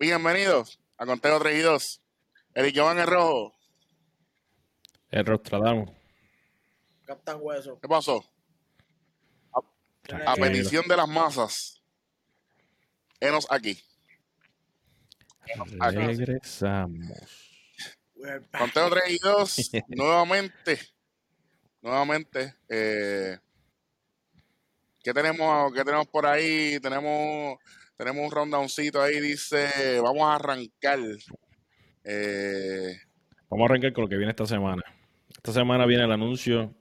Bienvenidos a Conteo 3 y 2. Eric Jovan el Rojo. El Rostradamo. Captain Hueso. ¿Qué pasó? A petición de las masas. Enos aquí. Regresamos. We're back. Conteo 3 y 2. nuevamente. Nuevamente. Eh, ¿qué, tenemos, ¿Qué tenemos por ahí? Tenemos, tenemos un rundowncito ahí. Dice: Vamos a arrancar. Eh, Vamos a arrancar con lo que viene esta semana. Esta semana viene el anuncio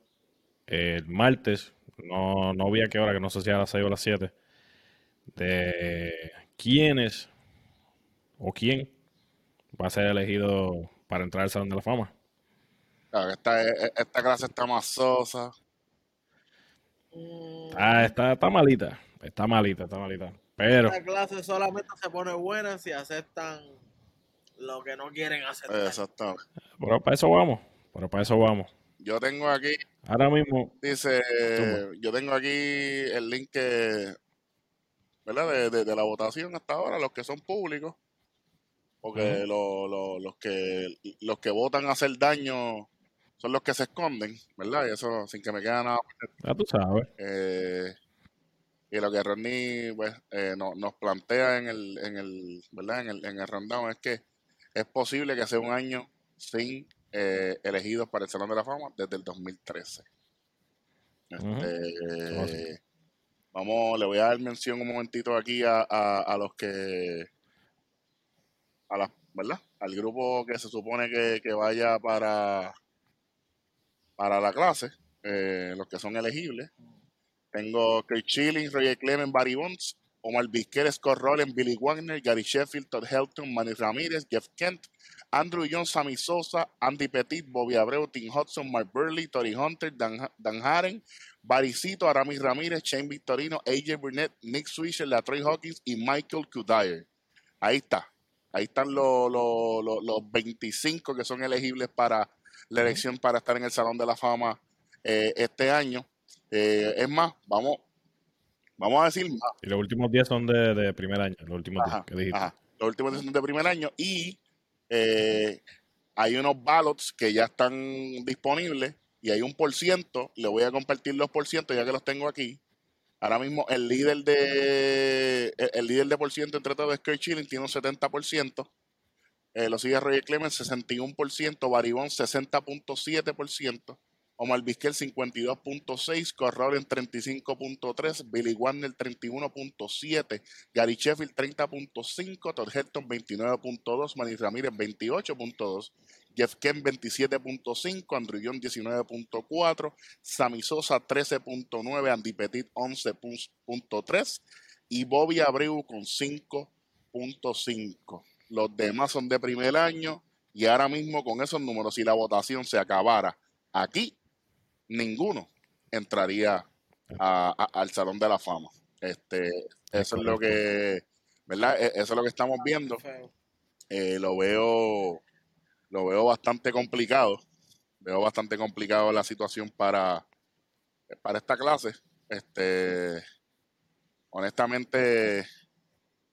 eh, el martes. No, no vi a qué hora, que no sé si a las 6 o a las 7. De quiénes o quién va a ser elegido para entrar al Salón de la Fama. claro, esta, esta clase está más sosa. Mm, Ah, está, está malita. Está malita, está malita. Pero Esta clase solamente se pone buena si aceptan lo que no quieren aceptar. Exacto. pero para eso vamos. Pero para eso vamos. Yo tengo aquí Ahora mismo, Dice, yo tengo aquí el link que, ¿verdad? De, de- de la votación hasta ahora, los que son públicos, porque lo- lo- los que los que votan a hacer daño son los que se esconden, ¿verdad? Y eso sin que me quede nada. ya tú sabes. Eh, y lo que Rodney pues, eh, no- nos plantea en el, en el, ¿verdad? En el, en el rundown es que es posible que sea un año sin eh, elegidos para el Salón de la Fama desde el 2013. Ujú. Este, sí. Vamos, le voy a dar mención un momentito aquí a, a, a los que, a las, ¿verdad? Al grupo que se supone que, que vaya para, para la clase, eh, los que son elegibles. Tengo Kurt Schilling, Roger Clement, Barry Bonds, Omar Vizquel, Scott Rowland, Billy Wagner, Gary Sheffield, Todd Helton, Manny Ramírez, Jeff Kent, Andrew Jones, Sammy Sosa, Andy Petit, Bobby Abreu, Tim Hudson, Mark Burley, Tori Hunter, Dan, Dan Haren, Baricito, Aramis Ramírez, Shane Victorino, AJ Burnett, Nick Swisher, Latroy Hawkins y Michael Kudayer. Ahí está. Ahí están los, los, los, los 25 que son elegibles para la elección para estar en el Salón de la Fama eh, este año. Eh, es más, vamos, vamos a decir más. Y los últimos 10 son de, de primer año. Los últimos 10 Ajá, que dijiste. ajá. Los últimos son de primer año y eh, hay unos ballots que ya están disponibles y hay un por ciento. Le voy a compartir los por ciento ya que los tengo aquí. Ahora mismo el líder de el, el líder de por ciento entre todos es Kurt Schilling, tiene un 70%. Eh, lo sigue Roger Clemens, 61%. Baribón, 60.7%. Omar Vizquel 52.6, Corral en 35.3, Billy Warner 31.7, Gary Sheffield 30.5, Todd Helton 29.2, Manny Ramírez 28.2, Jeff Kent 27.5, Andrew John 19.4, Sammy Sosa 13.9, Andy Petit 11.3 y Bobby Abreu con 5.5. Los demás son de primer año y ahora mismo con esos números, si la votación se acabara aquí, ninguno entraría a- a- al Salón de la Fama. Este, eso es lo que, ¿verdad? E- Eso es lo que estamos viendo. Eh, lo veo, lo veo bastante complicado. Veo bastante complicado la situación para, para esta clase. Este, honestamente,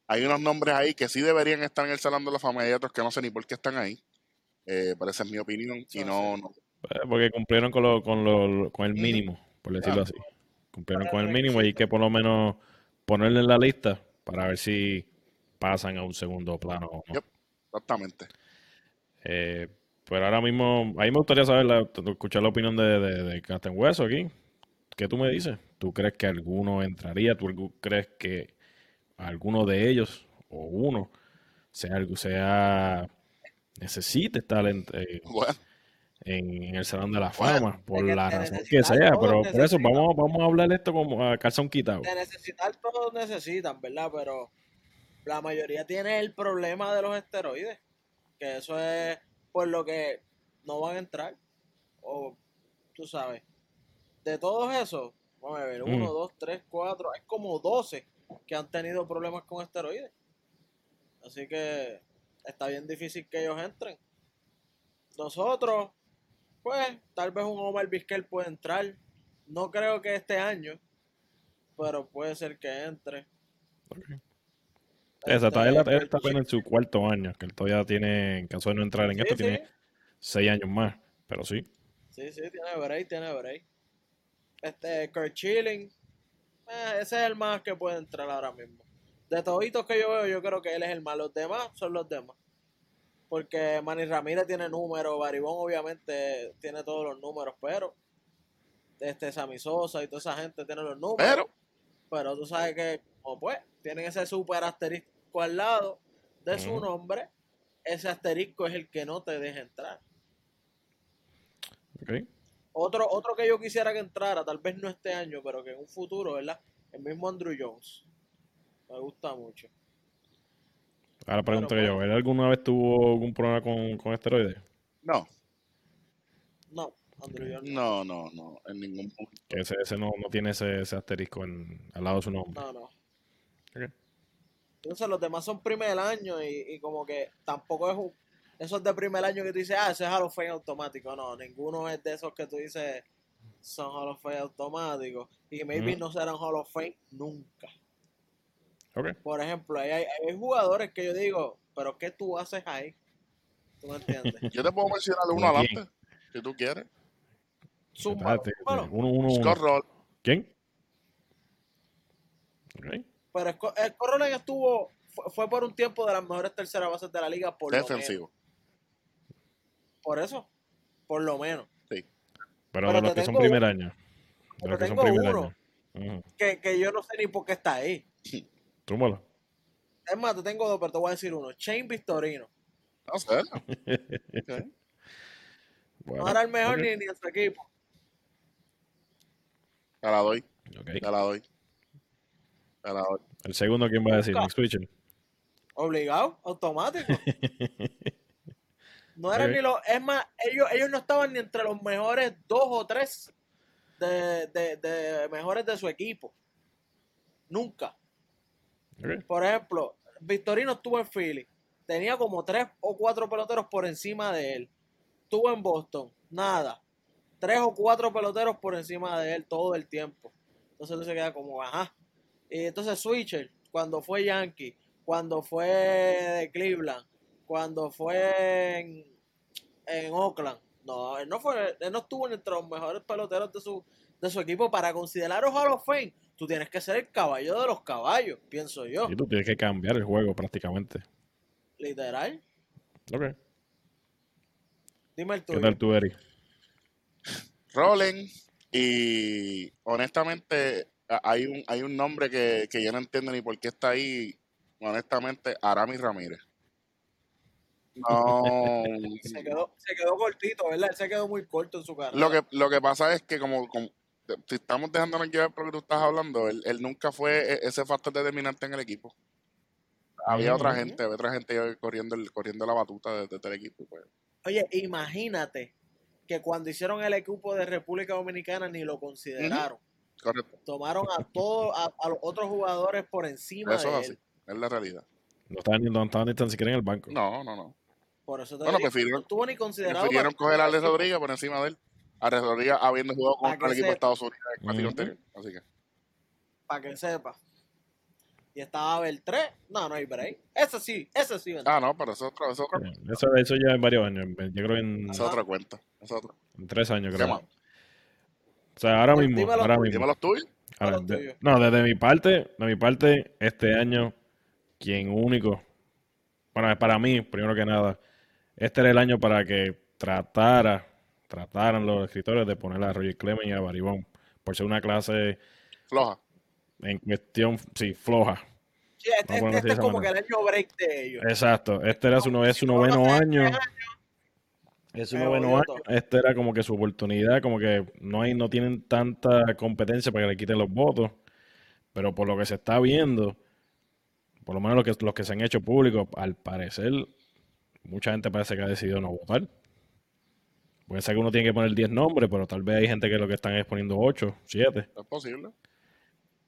hay unos nombres ahí que sí deberían estar en el Salón de la Fama y hay otros que no sé ni por qué están ahí. Eh, pero esa es mi opinión y no, no, Eh, Porque cumplieron con, lo, con, lo, con el mínimo, por decirlo así. Cumplieron con el mínimo y hay que por lo menos ponerle en la lista para ver si pasan a un segundo plano o no. Yep. exactamente. Eh, pero ahora mismo, a mí me gustaría saber, la- escuchar la opinión de, de, de Captain Hueso aquí. ¿Qué tú me dices? ¿Tú crees que alguno entraría? ¿Tú crees que alguno de ellos o uno sea, algo- sea necesite estar en, eh, Bueno, en, el Salón de la Bueno, Fama, por de que la razón que sea, pero por eso vamos, vamos a hablar esto como a calzón quitado. De necesitar todos necesitan, ¿verdad? Pero la mayoría tiene el problema de los esteroides. Que eso es por lo que no van a entrar. O tú sabes. De todos esos, vamos a ver, Mm. uno, dos, tres, cuatro, hay como 12 que han tenido problemas con esteroides. Así que está bien difícil que ellos entren. Nosotros, pues, tal vez un Omar Vizquel puede entrar. No creo que este año, pero puede ser que entre. Exacto, Este, él, él está en su cuarto año, que él todavía tiene, en caso de no entrar en Sí, esto, sí. tiene seis años más, pero sí. Sí, sí, tiene break, tiene break. Este, Kurt Chilling, eh, ese es el más que puede entrar ahora mismo. De toditos que yo veo, yo creo que él es el más. Los demás son los demás. Porque Manny Ramírez tiene números, Baribón obviamente tiene todos los números, pero este Sammy Sosa y toda esa gente tiene los números. Pero, Pero tú sabes que, como pues, tienen ese super asterisco al lado de su nombre. Ese asterisco es el que no te deja entrar. Ok. Otro, otro que yo quisiera que entrara, tal vez no este año, pero que en un futuro, ¿verdad? El mismo Andrew Jones. Me gusta mucho. Ahora pregunto yo, ¿él alguna vez tuvo algún problema con, con esteroides? no, No, Andrew no, no, no, en ningún punto. Que ese, ese no, no tiene ese, ese asterisco en, al lado de su nombre. No, no. Entonces los demás son primer año y, y como que tampoco es un... Esos de primer año que tú dices, ah, ese es Hall of Fame automático. No, ninguno es de esos que tú dices son Hall of Fame automáticos. Y maybe Ujú. no serán Hall of Fame nunca. Por ejemplo, hay, hay- hay jugadores que yo digo, pero ¿qué tú haces ahí? ¿Tú me entiendes? Yo te puedo mencionar uno adelante, si tú quieres. Zúmbalo. uno, uno, uno. Scott Roll, ¿Quién? Ok. Pero Sco- eh, Corrolen estuvo, fue, fue por un tiempo de las mejores terceras bases de la liga, por lo menos. defensivo. Por eso, por lo menos. Sí. Pero, Pero de los que son primer uno. año. De los que son primer uno. año. Que, que yo no sé ni por qué está ahí. Túmbalo. Es más, te tengo dos, pero te voy a decir uno. Shane Victorino. No sé. Bueno, no era el mejor ok. ni, ni en su equipo. Te la doy, te la doy. Te la doy. El segundo, ¿quién va a decir? Nick Switcher. Obligado, automático. No eran ni los. Es más, ellos, ellos no estaban ni entre los mejores dos o tres de, de, de mejores de su equipo. Nunca. Por ejemplo, Victorino estuvo en Philly. Tenía como tres o cuatro peloteros por encima de él. Estuvo en Boston. Nada. Tres o cuatro peloteros por encima de él todo el tiempo. Entonces él se queda como, ajá. Y entonces Switcher, cuando fue Yankee, cuando fue de Cleveland, cuando fue en, Oakland. No, él no fue, él no estuvo entre los mejores peloteros de su, de su equipo. Para considerar Hall of Fame, tú tienes que ser el caballo de los caballos, pienso yo. Y tú tienes que cambiar el juego prácticamente. Literal. Ok. Dime el ¿Qué tuyo. tal tú, Eric? Rolling y honestamente a- hay un hay un nombre que, que yo no entiendo ni por qué está ahí honestamente Aramis Ramírez no Se quedó, se quedó cortito, ¿verdad? Él se quedó muy corto en su carrera. lo que lo que pasa es que como, como- si estamos dejándonos llevar por lo que tú estás hablando él, él nunca fue e- ese factor determinante en el equipo había Ujú. otra gente había otra gente corriendo el, corriendo la batuta desde el equipo pues. Oye, imagínate que cuando hicieron el equipo de República Dominicana ni lo consideraron. correcto Tomaron a todos, a, a los otros jugadores por encima eso de es él. así es la realidad No estaban ni, no estaban ni tan siquiera en el banco. no no no Por eso te Bueno, digo, prefirieron- no estuvo ni considerado. Prefirieron coger a Alex Rodríguez por encima de él. Rodríguez habiendo jugado Para con el equipo de sepa. Estados Unidos en el Ujú. anterior. Así que, Para que sepa. Y estaba Beltré. No, no hay break. Ese sí, ese sí. ah, no, pero eso es otro, eso es otro- Eso, eso ya en varios años. Yo creo que en, eso es otra cuenta. Es otro. en tres años, ¿Qué creo. más? O sea, ahora Pues mismo, dímelo ahora tú, mismo. Dime los tuyos. Ahora, de- no, desde mi parte, de mi parte, este año, quien único, bueno, para mí, primero que nada, este era el año para que tratara, trataran los escritores de poner a Roger Clemens y a Baribón, por ser una clase Floja. en cuestión, sí, floja. Sí, este, este es como que manera. el año break de ellos. Exacto, este era su, no- es su no noveno año. este Es su noveno año. Este era como que su oportunidad, como que no hay, no tienen tanta competencia para que le quiten los votos. Pero por lo que se está viendo, por lo menos los que, los que se han hecho públicos, al parecer, mucha gente parece que ha decidido no votar. Puede ser que uno tiene que poner 10 nombres, pero tal vez hay gente que lo que están es poniendo 8, 7. Es posible.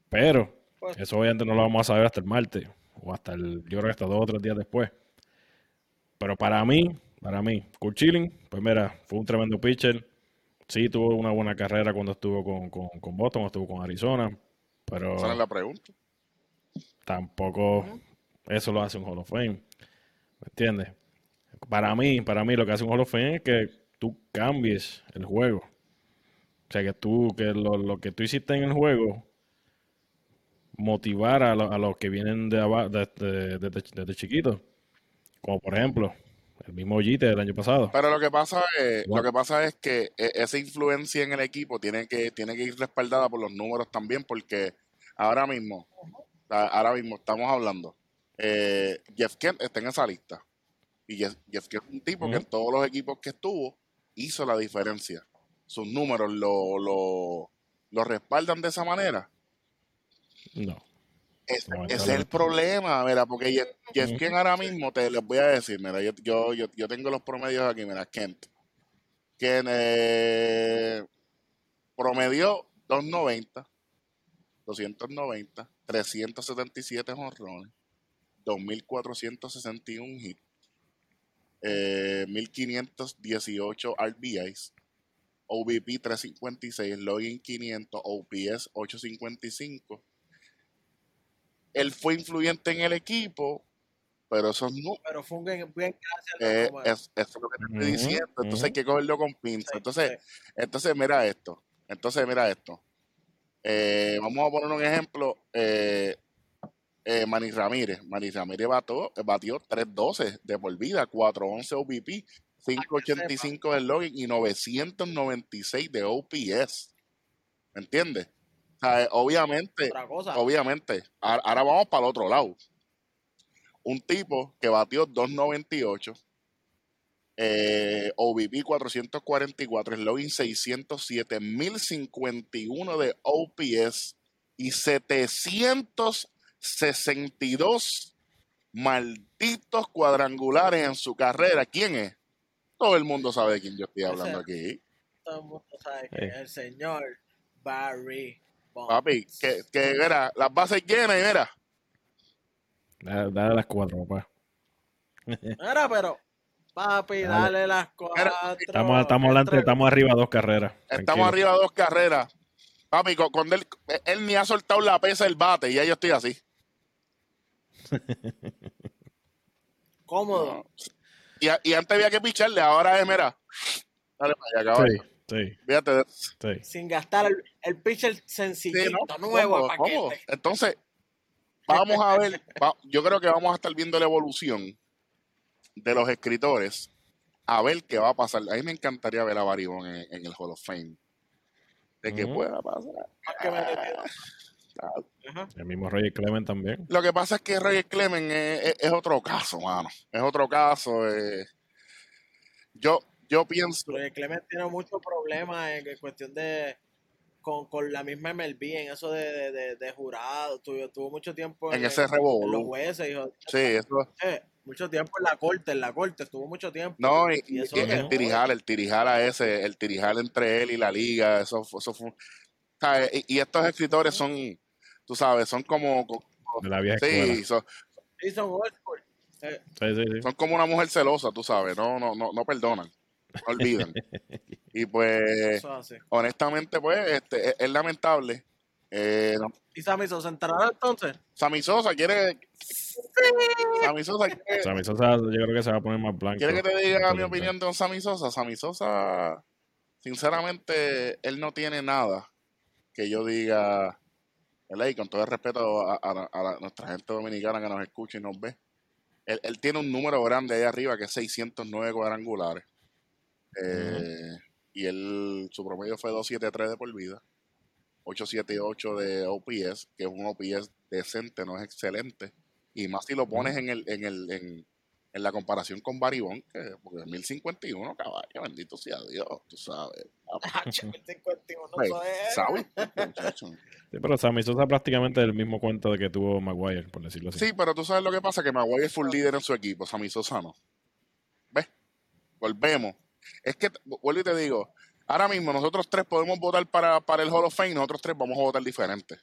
Pero Pues- eso obviamente no lo vamos a saber hasta el martes. O hasta el, yo creo que hasta dos o tres días después. Pero para mí, para mí, Kurt Schilling, pues mira, fue un tremendo pitcher. Sí, tuvo una buena carrera cuando estuvo con, con, con Boston, estuvo con Arizona. Pero Esa es la pregunta. tampoco eso lo hace un Hall of Fame. ¿Me entiendes? Para mí, para mí lo que hace un Hall of Fame es que tú cambies el juego. O sea, que tú, que lo, lo que tú hiciste en el juego, motivar a, lo- a los que vienen de abajo, desde, desde, desde chiquitos. Como por ejemplo, el mismo Jite del año pasado. Pero lo que pasa es, lo que pasa es que e- esa influencia en el equipo tiene que, tiene que ir respaldada por los números también, porque ahora mismo, ahora mismo estamos hablando, eh, Jeff Kent está en esa lista. Y Jeff, Jeff Kent es un tipo que en todos los equipos que estuvo hizo la diferencia. Sus números lo, lo, lo respaldan de esa manera. No. Es- No, ese es el problema, mira, porque Jeff, Jeff. Kent ahora mismo, te les voy a decir, mira, yo, yo, yo, yo tengo los promedios aquí, mira, Kent. Kent eh, promedió 290, 290, 377 jonrones, 2461 hits, eh, 1518 RBIs, OVP 356, login 500, OPS 855 él fue influyente en el equipo, pero esos no, Pero fue un a eh, es, eso es lo que te estoy diciendo. Entonces hay ujú. que cogerlo con pinza. Sí, Entonces, sí. entonces mira esto. Entonces mira esto. Eh, vamos a poner un ejemplo. Eh, eh, Manny Ramírez. Manny Ramírez batió, batió 312 de por vida, 411 OVP, 585 de login y 996 de OPS. ¿Me entiendes? O sea, obviamente, obviamente, ahora, vamos para el otro lado. Un tipo que batió 298, eh, OVP 444, login 607, 1051 de OPS y 762 malditos cuadrangulares en su carrera. ¿Quién es? Todo el mundo sabe de quién yo estoy hablando aquí. Todo el mundo sabe que Eh. es el señor Barry Bonds. Papi, que, que mira, las bases llenas y mira, Dale, dale las cuatro, papá. Mira, pero, papi, Dale. dale las cuatro. Estamos, estamos adelante, estamos arriba dos carreras. Estamos Tranquilo. arriba dos carreras. Papi, cu- cuando él, él ni ha soltado la pesa del bate y ya yo estoy así. Cómodo. Y, a- y antes había que picharle, ahora es, mira. Dale para allá. Sí, sí, Fíjate de sí. Sin gastar el, el pitcher Sí, sencillito, ¿no? nuevo. Entonces, vamos a ver, va- yo creo que vamos a estar viendo la evolución de los escritores a ver qué va a pasar. A mí me encantaría ver a Barry Bonds en, en el Hall of Fame. De que Ujú. pueda pasar. Más que merecido. El mismo Roger Clement también. Lo que pasa es que Roger Clemens es, es- es otro caso, mano. Es otro caso. eh. Yo, yo pienso. Porque Clement tiene muchos problemas en, en cuestión de. Con, con la misma MLB, en eso de, de, de, de jurado. Tuvo, tuvo mucho tiempo En ese en los revolú. jueces. hijo. Sí, eso. Eh, mucho tiempo en la corte, en la corte, estuvo mucho tiempo. No, y, y- eso y el tirijal, el tirijal a ese, el tirijal entre él y la liga, eso, fue- eso fue. y estos escritores son, tú sabes, son como. De la vieja sí, escuela. son. Eh, Sí, sí, sí. son como una mujer celosa, tú sabes, no, no, no, no perdonan, no olvidan. y pues, honestamente, pues, este, es, es lamentable. Eh, no- ¿Y Sammy se enterará entonces? Sammy Sosa quiere. Sammy Sosa quiere, Sammy Sosa yo creo que se va a poner más blanco. quiere que te diga mi opinión de Sammy Sosa. Sammy Sosa, sinceramente, él no tiene nada que yo diga, ¿verdad? Y con todo el respeto a, a- a la- nuestra gente dominicana que nos escucha y nos ve, él, él tiene un número grande ahí arriba que es 609 cuadrangulares. Eh, Y él, su promedio fue 273 de por vida, 878 de OPS, que es un OPS decente, no es excelente. Y más si lo pones en el, en el, en, en la comparación con Baribón, que porque es 1051, caballo, bendito sea Dios, tú sabes. Ah, 51, Pues. ¿Sabes? Muchacho. Sí, pero Sammy Sosa prácticamente el mismo cuento de que tuvo Maguire, por decirlo así. Sí, pero tú sabes lo que pasa, que Maguire fue un líder en su equipo, Sammy Sosa no. ¿Ves? Volvemos. Es que, vuelvo y te digo, ahora mismo nosotros tres podemos votar para, para el Hall of Fame, nosotros tres vamos a votar diferente.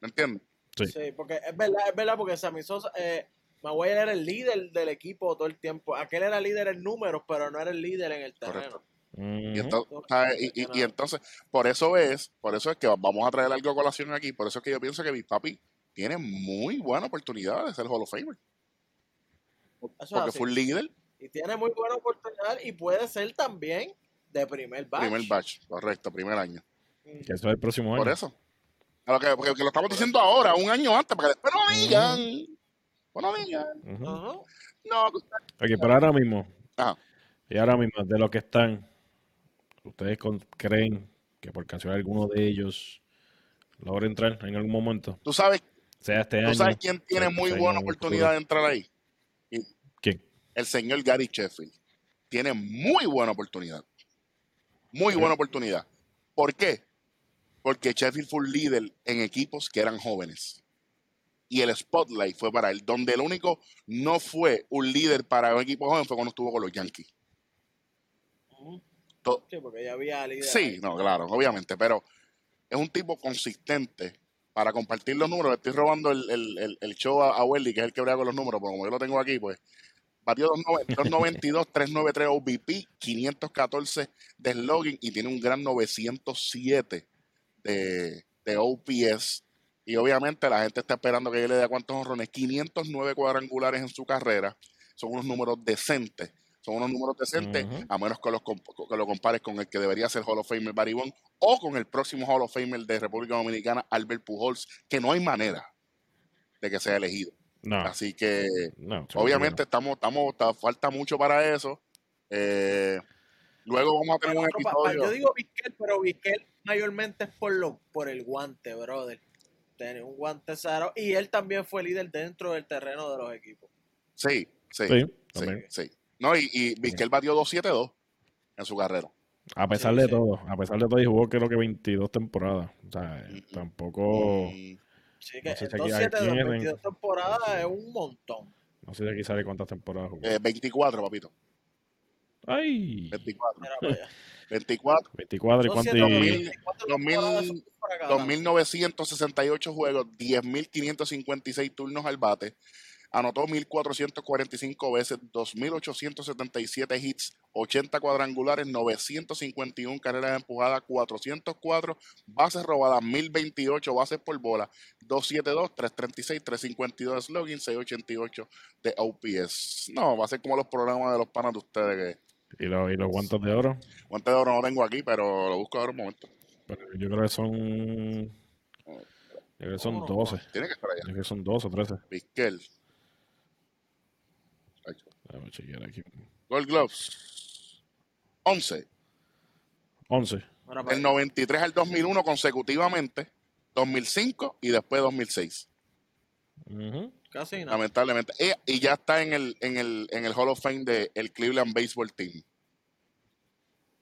¿Me entiendes? Sí. Sí, porque es verdad, es verdad, porque Sammy Sosa, eh, Maguire era el líder del equipo todo el tiempo. Aquel era líder en números, pero no era el líder en el terreno. Y, entonces, ¿sabes? Y- y- y entonces, por eso es, por eso es que vamos a traer algo a colación aquí, por eso es que yo pienso que Big Papi tiene muy buena oportunidad de ser Hall of Famer. Porque fue un líder, Y tiene muy buena oportunidad y puede ser también de primer batch. primer batch, correcto, primer año. Mm. Que eso es el próximo año. Por eso. A lo que, porque, porque lo estamos diciendo ahora, un año antes, para que después no digan. Pues no digan. Ujú. Ajá. No, Ok, pero ahora mismo, Ajá. y ahora mismo, de los que están, ¿ustedes con- creen que por cancelar alguno de ellos logra entrar en algún momento? tú sabes, Sea este tú año. sabes quién tiene sea- muy buena oportunidad futuro. de entrar ahí. ¿Quién? El señor Gary Sheffield. Tiene muy buena oportunidad. Muy buena oportunidad. ¿Por qué? Porque Sheffield fue un líder en equipos que eran jóvenes. Y el spotlight fue para él. Donde el único no fue un líder para un equipo joven fue cuando estuvo con los Yankees. Sí, porque ya había líder. Sí, no, claro, obviamente, pero es un tipo consistente para compartir los números. Le estoy robando el, el, el, el show a, a Welly, que es el que brega con los números, pero como yo lo tengo aquí, pues batió 2.9 292, 393 OBP, 514 de slogan y tiene un gran 907 de, de OPS. Y obviamente la gente está esperando que yo le dé cuántos honrones. 509 cuadrangulares en su carrera. Son unos números decentes. Son unos números decentes, a menos que, los, comp- que lo compares con el que debería ser Hall of Famer Barry Bonds o con el próximo Hall of Famer de República Dominicana, Albert Pujols, que no hay manera de que sea elegido. No, Así que no. obviamente estamos, estamos, ta- falta mucho para eso. Eh, luego vamos a tener Pero un episodio. yo digo Vizquel, pero Vizquel mayormente es por, lo, por el guante, brother. Tiene un guante cero y él también fue líder dentro del terreno de los equipos. Sí, sí, Sí, sí, sí. No, y, y Vizquel batió 2-7-2 en su carrera. A pesar Sí, de sí. todo, a pesar de todo, y jugó creo que 22 temporadas. O sea, Mm, tampoco. Así que No sé si el aquí- 2-7 aquí de en- 22 temporadas es un montón. No sé si aquí sale cuántas temporadas jugó. eh, 24, papito. ¡Ay! 24. Mira para allá. 24. 24 y Son cuánto. 100, y- 24 dos mil- temporadas son para cada. 2.968 juegos, 10.556 turnos al bate. Anotó 1.445 veces, 2.877 hits, 80 cuadrangulares, 951 carreras empujadas, 404 bases robadas, 1.028 bases por bola, 272, 336, 352 de slugging, 688 de OPS. No, va a ser como los programas de los panas de ustedes. Que y, los, y los guantes de oro. guante de oro no tengo aquí, pero lo busco ahora un momento. Pero yo creo que son. Yo creo que son No, no, 12. Tiene que estar Yo allá. creo que son 12 o 13. Vizquel. Déjame chequear aquí. Gold Gloves. 11. 11. Mira para Del allá. 93 al 2001 consecutivamente. 2005 y después 2006. Ujú. Casi nada. Lamentablemente. Y, y ya está en el, en el, en el Hall of Fame del el Cleveland Baseball Team.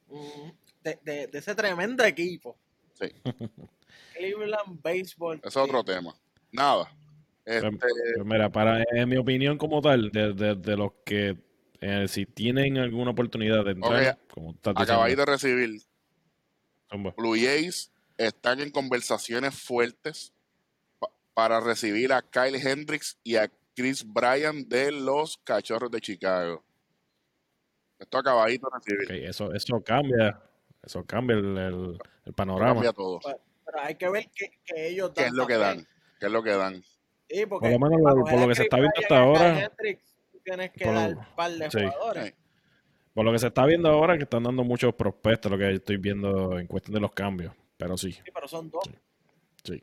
Ujú. De, de, de ese tremendo equipo. Sí. Cleveland Baseball. Es otro Team. tema. Nada. Este, Pues mira, para en mi opinión como tal, de, de- de los que eh, si tienen alguna oportunidad de entrar, como acabáis de recibir. Blue Jays están en conversaciones fuertes para recibir a Kyle Hendricks y a Chris Bryan de los Cachorros de Chicago. Esto acabadito de recibir. Ok, eso, eso cambia, eso cambia el, el- el panorama. Cambia todo. Pero hay que ver qué, qué ellos dan. ¿Qué es lo que dan? ¿Qué es lo que dan? Sí, porque Por lo menos coger por lo que se está viendo hasta ahora, tienes que por lo- dar un par de sí. jugadores. Sí. Por lo que se está viendo ahora, que están dando muchos prospectos, lo que estoy viendo en cuestión de los cambios. Pero sí, Sí, pero son dos. sí.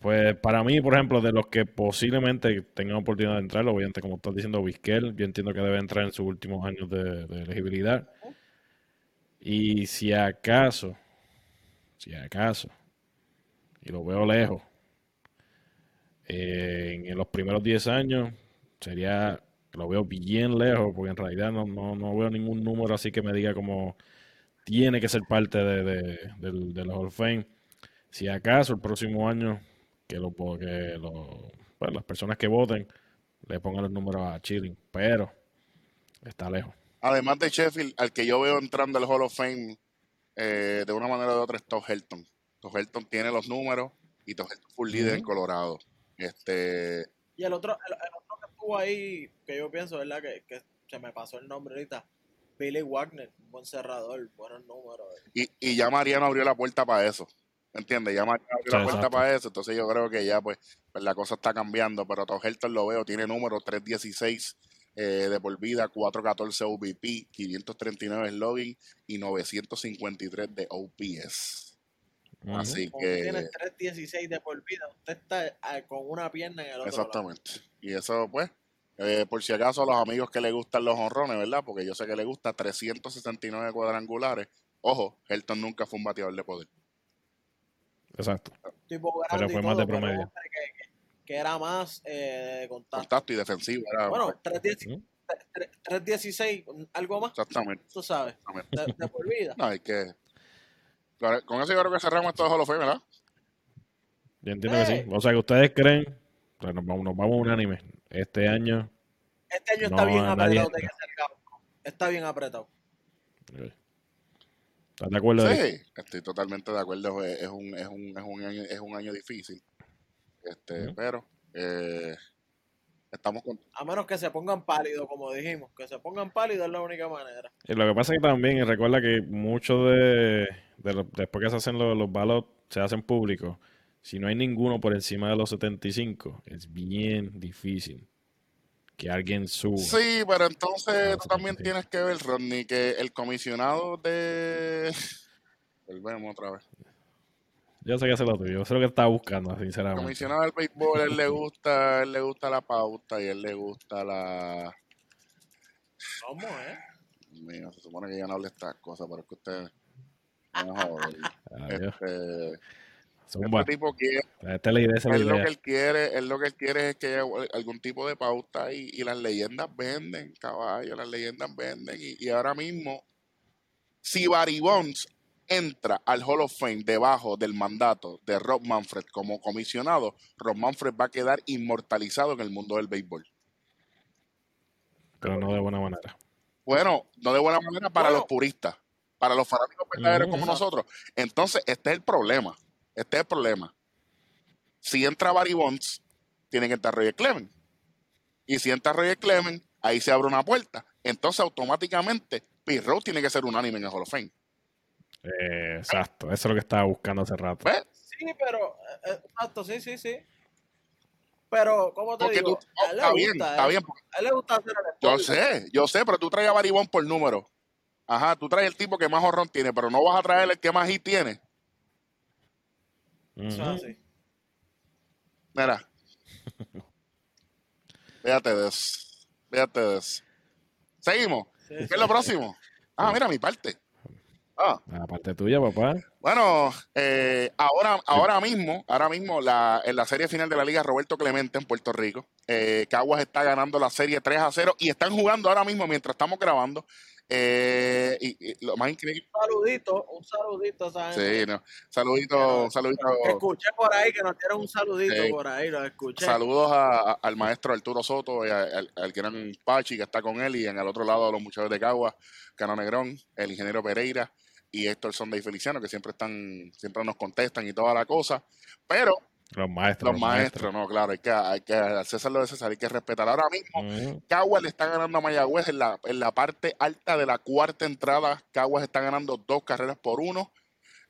Pues para mí, por ejemplo, de los que posiblemente tengan oportunidad de entrar, obviamente, como estás diciendo, Vizquel, yo entiendo que debe entrar en sus últimos años de, de elegibilidad. Y si acaso, si acaso, y lo veo lejos, eh, en los primeros 10 años sería, lo veo bien lejos, porque en realidad no, no, no veo ningún número así que me diga como tiene que ser parte de, de, del Hall of Fame. Si acaso el próximo año que, lo, po- que lo- pues, las personas que voten le pongan los números a Chilling, pero está lejos. Además de Sheffield, al que yo veo entrando al Hall of Fame eh, de una manera u otra es Todd Helton. Todd Helton tiene los números y Todd Helton fue un líder en. Colorado. Este, Y el otro, el, el otro que estuvo ahí, que yo pienso, ¿verdad? Que, que se me pasó el nombre ahorita. Billy Wagner, un buen cerrador, buenos números. y, y ya Mariano abrió la puerta para eso. ¿Me entiendes? Ya abrió Sí, la puerta para eso, entonces yo creo que ya pues, pues la cosa está cambiando, pero Tom Helton lo veo, tiene número 316 eh, de por vida, 414 OVP, 539 login y 953 de OPS. Así Como tiene que, 3.16 de por vida, usted está ah, con una pierna en el otro lado. exactamente. Y eso pues, eh, por si acaso a los amigos que le gustan los honrones, ¿verdad? Porque yo sé que le gusta 369 cuadrangulares. Ojo, Helton nunca fue un bateador de poder. Exacto. Tipo Pero fue más de promedio. que, era más eh, de contacto. Contacto y defensivo. Era, Bueno, 3.10 Ujú. 3.16, algo más, exactamente. tú sabes, exactamente. de, de por vida. No, hay que. Con con eso yo creo que cerramos esto de Hall of Fame, ¿verdad? Yo entiendo que sí. O sea que ustedes creen, pues nos vamos, nos vamos unánime. Este año, Este año No, está bien apretado. Está bien apretado. ¿Estás de acuerdo? Sí, estoy totalmente de acuerdo. Es es un, es un, es un, año, es un año difícil. Este. Pero eh, estamos con. A menos que se pongan pálidos, como dijimos. Que se pongan pálidos es la única manera. Y lo que pasa es que también, y recuerda que mucho de, de lo- después que se hacen los, los ballots, se hacen públicos. Si no hay ninguno por encima de los 75, es bien difícil que alguien suba. Sí, pero entonces No, tú también sí. tienes que ver, Rodney, que el comisionado de. Volvemos otra vez. Yo sé que es lo tuyo, yo sé lo que estaba buscando, El sinceramente. comisionado del béisbol, él le gusta, él le gusta la pauta y él le gusta la. ¿Cómo, eh? Mío, se supone que ya no hable estas cosas, pero es que ustedes. a joder. Adiós. Este, Zumba. este tipo quiere, Esta es la idea, esa es la él lo que él quiere, él lo que él quiere es que haya algún tipo de pauta y, y las leyendas venden, caballo, las leyendas venden. Y, y ahora mismo, si Barry Bonds entra al Hall of Fame debajo del mandato de Rob Manfred como comisionado, Rob Manfred va a quedar inmortalizado en el mundo del béisbol. Pero no de buena manera. Bueno, no de buena manera para Bueno. los puristas, para los fanáticos verdaderos como nosotros. Entonces, este es el problema. Este es el problema. Si entra Barry Bonds, tiene que entrar Roger Clemens. Y si entra Roger Clemens, ahí se abre una puerta. Entonces, automáticamente, Pete Rose tiene que ser unánime en el Hall of Fame. Eh, exacto, eso es lo que estaba buscando hace rato. ¿Ves? Sí, pero. eh, eh, exacto, sí, sí, sí. Pero, ¿cómo te Porque digo? tú, a él le está bien, gusta, está eh. bien. A él le gusta hacer el Yo sé, yo sé, pero tú traes a Barry Bonds por número. Ajá, tú traes el tipo que más horrón tiene, pero no vas a traer el que más hit tiene. Eso es Ujú. así. Mira. Fíjate de eso. Fíjate de eso. Seguimos. Sí, ¿Qué sí, es lo sí. próximo? Ah, mira mi parte. Ah, Aparte tuya, papá. bueno, eh, ahora, ahora mismo, ahora mismo la, en la serie final de la Liga Roberto Clemente en Puerto Rico, eh, Caguas está ganando la serie 3 a 0 y están jugando ahora mismo mientras estamos grabando. Eh, y, y lo más increíble, Un saludito, un saludito a gente. sí, no, saludito, saludito. Escuché por ahí que nos dieron un saludito Sí. por ahí, lo escuché. Saludos a- a- al maestro Arturo Soto y a- al, al gran Pachi que está con él y en el otro lado los muchachos de Cagua, Cano Negrón, el ingeniero Pereira y Héctor Sonda y Feliciano que siempre están, siempre nos contestan y toda la cosa. Pero Los maestros. los maestros, no, claro, hay que, hay que al César lo de César, hay que respetar. Ahora mismo. Caguas le está ganando a Mayagüez en la, en la parte alta de la cuarta entrada. Caguas está ganando dos carreras por uno.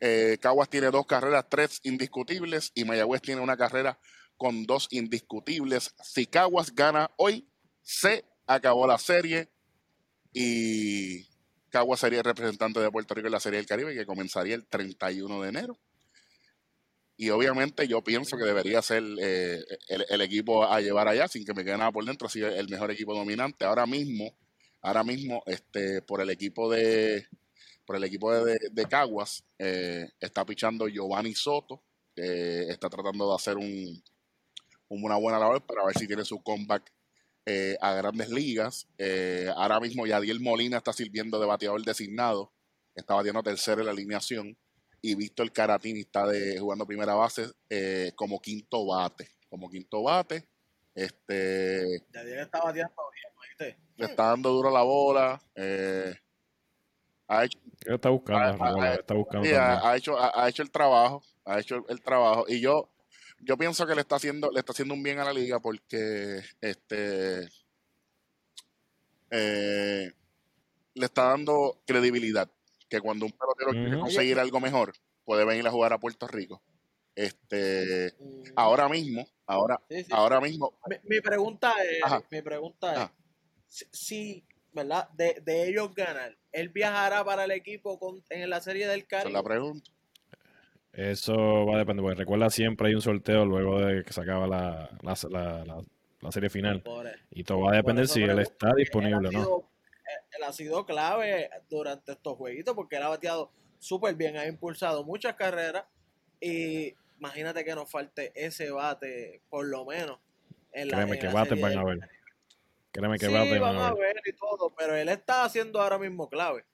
Eh, Caguas tiene dos carreras, tres indiscutibles. Y Mayagüez tiene una carrera con dos indiscutibles. Si Caguas gana hoy, se acabó la serie. Y Caguas sería el representante de Puerto Rico en la Serie del Caribe, que comenzaría el 31 de enero. Y obviamente yo pienso que debería ser eh, el, equipo a llevar allá, sin que me quede nada por dentro, así el mejor equipo dominante. Ahora mismo, ahora mismo, este, por el equipo de por el equipo de, de Caguas, eh, está pichando Giovanni Soto, que está tratando de hacer un, una buena labor para ver si tiene su comeback eh, a grandes ligas. Eh, ahora mismo Yadiel Molina está sirviendo de bateador designado, está bateando tercero en la alineación y Víctor Caratini está de, jugando primera base eh, como quinto bate. Como quinto bate, este, Ya Diego está bateando bien, ¿oíste? le está dando duro la bola. eh, ha hecho, ¿Qué está buscando? Ah, está buscando sí, ha, ha hecho, ha, ha hecho el trabajo, ha hecho el trabajo. Y yo, yo pienso que le está haciendo, le está haciendo un bien a la liga porque este eh, le está dando credibilidad. Que cuando un pelotero quiere conseguir algo mejor, puede venir a jugar a Puerto Rico. Este, Mm, ahora mismo, ahora, sí, sí. ahora mismo, Mi, mi pregunta es, Ajá. mi pregunta es, Ajá. si, ¿verdad? De, de ellos ganar, ¿él viajará para el equipo con, en la serie del esa es Caribe? la pregunta. Eso va a depender, porque recuerda siempre hay un sorteo luego de que se acaba la, la, la- la- la serie final. Y todo va a depender si él está disponible o no. Ha sido clave durante estos jueguitos porque él ha bateado súper bien, ha impulsado muchas carreras y imagínate que nos falte ese bate por lo menos en la, Créeme en que la serie van a ver. Créeme que sí, van a ver. ver y todo, pero él está haciendo ahora mismo clave.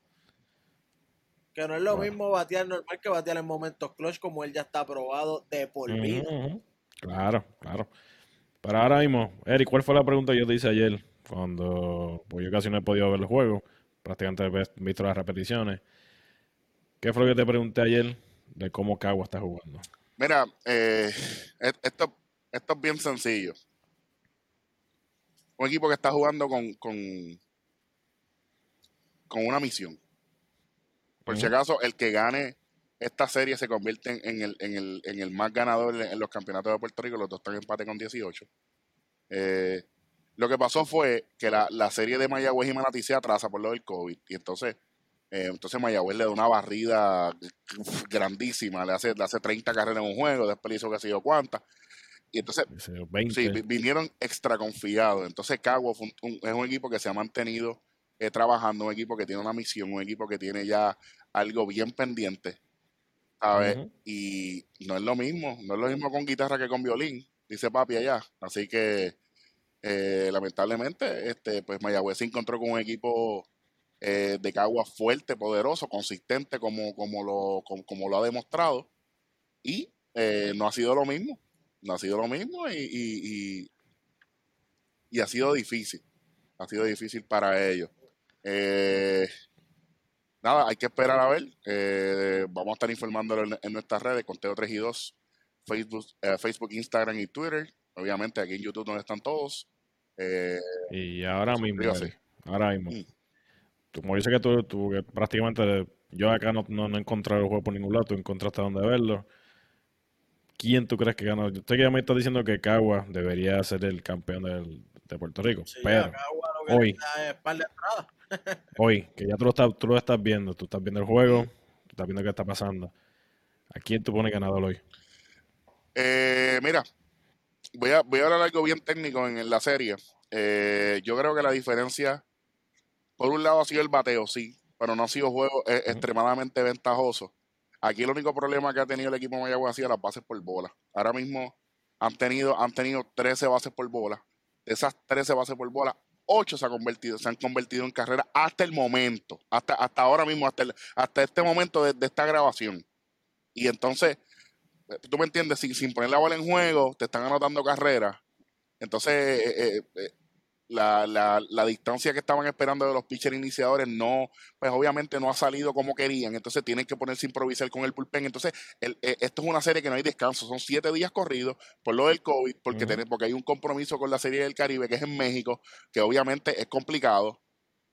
Que no es lo Bueno. mismo batear normal que batear en momentos clutch como él ya está aprobado de por vida. Claro, claro. Pero ahora mismo, Eric, ¿cuál fue la pregunta que yo te hice ayer? Cuando, pues yo casi no he podido ver el juego, prácticamente he visto las repeticiones. ¿Qué fue lo que te pregunté ayer de cómo Cagua está jugando? Mira, eh, esto, esto es bien sencillo. Un equipo que está jugando con, con, con una misión. Por si acaso, el que gane esta serie se convierte en, en el, en, el, en el más ganador en los campeonatos de Puerto Rico. Los dos están en empate con 18. Eh, lo que pasó fue que la, la serie de Mayagüez y Manatí se atrasa por lo del COVID. Y entonces, eh, entonces Mayagüez le da una barrida grandísima. Le hace, le hace 30 carreras en un juego. Después le hizo que sé yo cuántas. Y entonces Ese 20. Sí, vi- vinieron extra confiados. Entonces, Cagua fue un- un- es un equipo que se ha mantenido eh, trabajando, un equipo que tiene una misión, un equipo que tiene ya algo bien pendiente, ¿sabes? Y no es lo mismo, no es lo mismo con guitarra que con violín, dice papi allá. Así que, eh, lamentablemente, este, pues Mayagüez se encontró con un equipo eh, de Cagua fuerte, poderoso, consistente, como, como, lo, como, lo ha demostrado. Y eh, no ha sido lo mismo no ha sido lo mismo y, y, y- ha sido difícil. Ha sido difícil para ellos. Eh, nada, hay que esperar a ver. Eh, vamos a estar informándolo en, en nuestras redes, Conteo 3 y 2, Facebook, eh, Facebook, Instagram y Twitter. Obviamente aquí en YouTube donde están todos. Eh, Y ahora mismo. Eric, ahora mismo. Mm. Tú, como dice que tú, tú que prácticamente, yo acá no, no, no he encontrado el juego por ningún lado, tú encontraste dónde verlo. ¿Quién tú crees que ganó? Sé que ya me está diciendo que Cagua debería ser el campeón del- de Puerto Rico, Sí, pero lo hoy- necesita es par de entradas. hoy, que ya tú lo, estás, tú lo estás viendo, tú estás viendo el juego, tú estás viendo qué está pasando. ¿A quién tú pones ganador hoy? Eh, mira, voy a, voy a hablar algo bien técnico en, en la serie. Eh, yo creo que la diferencia, por un lado ha sido el bateo, sí, pero no ha sido juego eh, extremadamente ventajoso. Aquí el único problema que ha tenido el equipo de Mayagüez ha sido las bases por bola. Ahora mismo han tenido, han tenido 13 bases por bola. De esas 13 bases por bola, 8 se, ha convertido, se han convertido en carrera hasta el momento, hasta, hasta ahora mismo, hasta, el- hasta este momento de, de esta grabación. Y entonces, tú me entiendes, sin, sin poner la bola en juego, te están anotando carreras. Entonces, eh, eh, eh, la, la, la distancia que estaban esperando de los pitchers iniciadores no, pues obviamente no ha salido como querían. Entonces tienen que ponerse a improvisar con el bullpen. Entonces, el- eh, esto es una serie que no hay descanso. Son siete días corridos por lo del COVID, porque, porque hay un compromiso con la Serie del Caribe, que es en México, que obviamente es complicado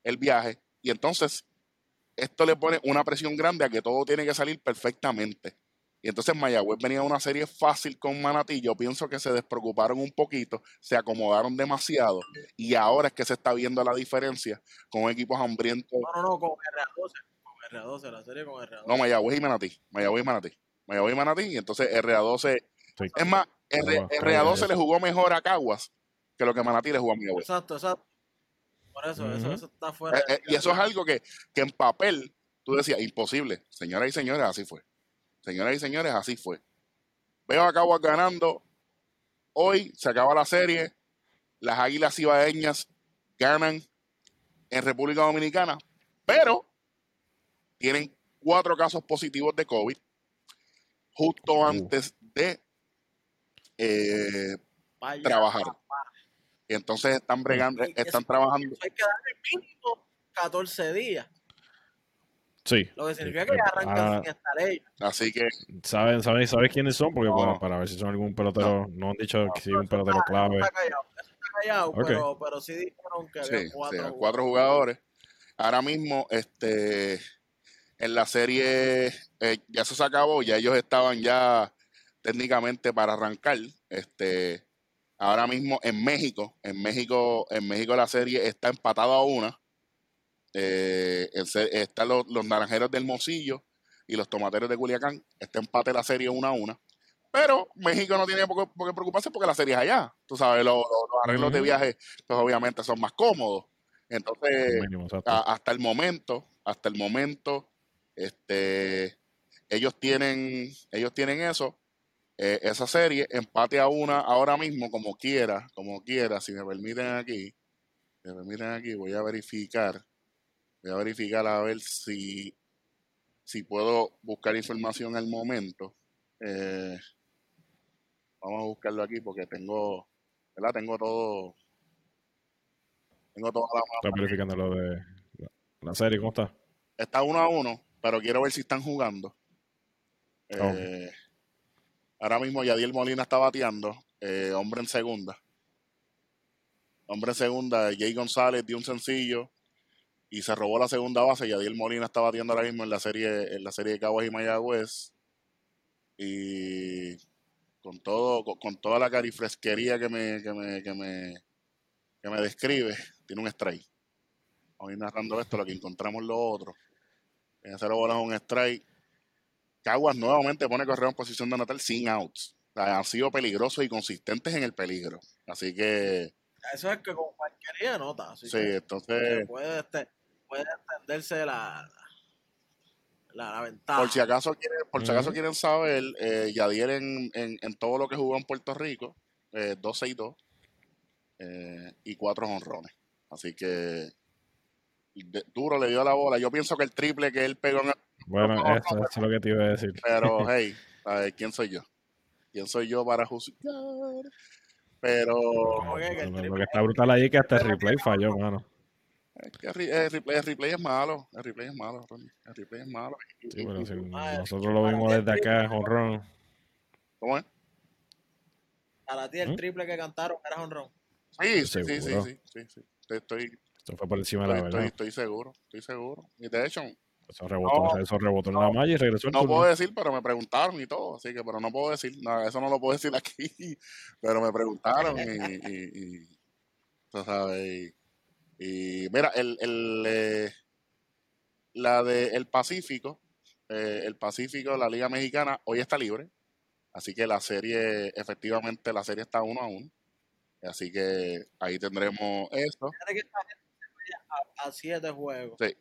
el viaje. Y entonces, esto le pone una presión grande a que todo tiene que salir perfectamente. Y entonces Mayagüez venía a una serie fácil con Manatí. Yo pienso que se despreocuparon un poquito, se acomodaron demasiado. Y ahora es que se está viendo la diferencia con equipos hambrientos. No, no, no, con RA12. Con RA12, la serie con RA12. No, Mayagüez y Manatí. Mayagüez y Manatí. Mayagüez y Manatí. Y entonces RA12. Sí. Es más, R- Cagua, RA12 Cagua, le jugó mejor a Caguas que lo que Manatí le jugó a Mayagüez. Exacto, exacto. Por eso, eso, está fuera. Eh, eh, y eso es algo que, que en papel tú decías, imposible. Señoras y señores, así fue. Señoras y señores, así fue. Veo a Caguas ganando. Hoy se acaba la serie. Las Águilas Ibaeñas ganan en República Dominicana, pero tienen cuatro casos positivos de COVID justo antes de eh, Vaya, trabajar. Entonces están bregando, eso- están trabajando. Eso hay que darle mínimo 14 días. Sí. Lo que sí. significa que arrancan Ahora, sin estar ellos. Así que ¿saben, saben, ¿Sabes quiénes son? Porque No. para, para ver si son algún pelotero, no, han dicho que sí, un pelotero clave. Está callado, eso está callado, pero, pero sí dijeron que Sí, había sí, cuatro, cuatro, cuatro jugadores. Ahora mismo, este en la serie eh, ya se acabó, ya ellos estaban ya técnicamente para arrancar. Este, ahora mismo en México, en México, en México la serie está empatada a una. Eh, están los, naranjeros del Mocillo y los tomateros de Culiacán. Está empate la serie una a una. Pero México no tiene por qué, preocuparse porque la serie es allá. Tú sabes, los, arreglos de viaje, pues obviamente son más cómodos. Entonces, hasta el momento, hasta el momento, este, ellos tienen, ellos tienen eso, eh, esa serie, empate a una ahora mismo, como quiera, como quiera, si me permiten aquí, me permiten aquí, voy a verificar, voy a verificar a ver si, si puedo buscar información al momento. Eh, vamos a buscarlo aquí porque tengo, ¿verdad? Tengo todo, tengo toda la Está verificando lo de la serie, ¿cómo está? Está uno a uno pero quiero ver si están jugando. Eh, ahora mismo Yadiel Molina está bateando, eh, hombre en segunda. Hombre en segunda, Jay González dio un sencillo y se robó la segunda base. Yadiel Molina está bateando ahora mismo en la serie, en la serie de Caguas y Mayagüez. Y con todo, con, toda la carifresquería que me, que me, que me, que me describe, tiene un strike. Vamos a ir narrando esto, lo que encontramos lo otro. En cero bolas un strike. Caguas nuevamente pone correo en posición de natal sin outs. han sido peligrosos y consistentes en el peligro. Así que. Eso es que con cualquier nota. sí, entonces. Puede, este, puede extenderse la, la, ventaja. Por si acaso quieren, por si acaso quieren saber, eh, Yadier en, en, todo lo que jugó en Puerto Rico, eh, 2-6-2 eh, y 4 honrones. Así que duro le dio la bola. Yo pienso que el triple que él pegó en el... Bueno, eso, es lo que te iba a decir. Pero, hey, ¿quién soy yo? ¿Quién soy yo para juzgar? Pero... lo que está brutal ahí es que hasta el replay falló, mano. El, replay, el replay es malo, el replay es malo, El replay es malo. Sí, pero si nosotros lo vimos desde acá, honrón. ¿Cómo es? A ti el ¿Mm? triple que cantaron era honrón. Sí, sí, sí, sí, sí, sí, Estoy, fue por encima de la verdad. Estoy, seguro, estoy seguro. Y de hecho, eso rebotó, eso rebotó en la malla y regresó. No puedo decir, pero me preguntaron y todo, así que, pero no puedo decir, nada, eso no lo puedo decir aquí, pero me preguntaron y, y, y sabes, y, mira, el, el eh, la de el Pacífico, eh, el Pacífico, la Liga Mexicana, hoy está libre, así que la serie, efectivamente, la serie está uno a uno, así que ahí tendremos eso a, siete juegos. Sí.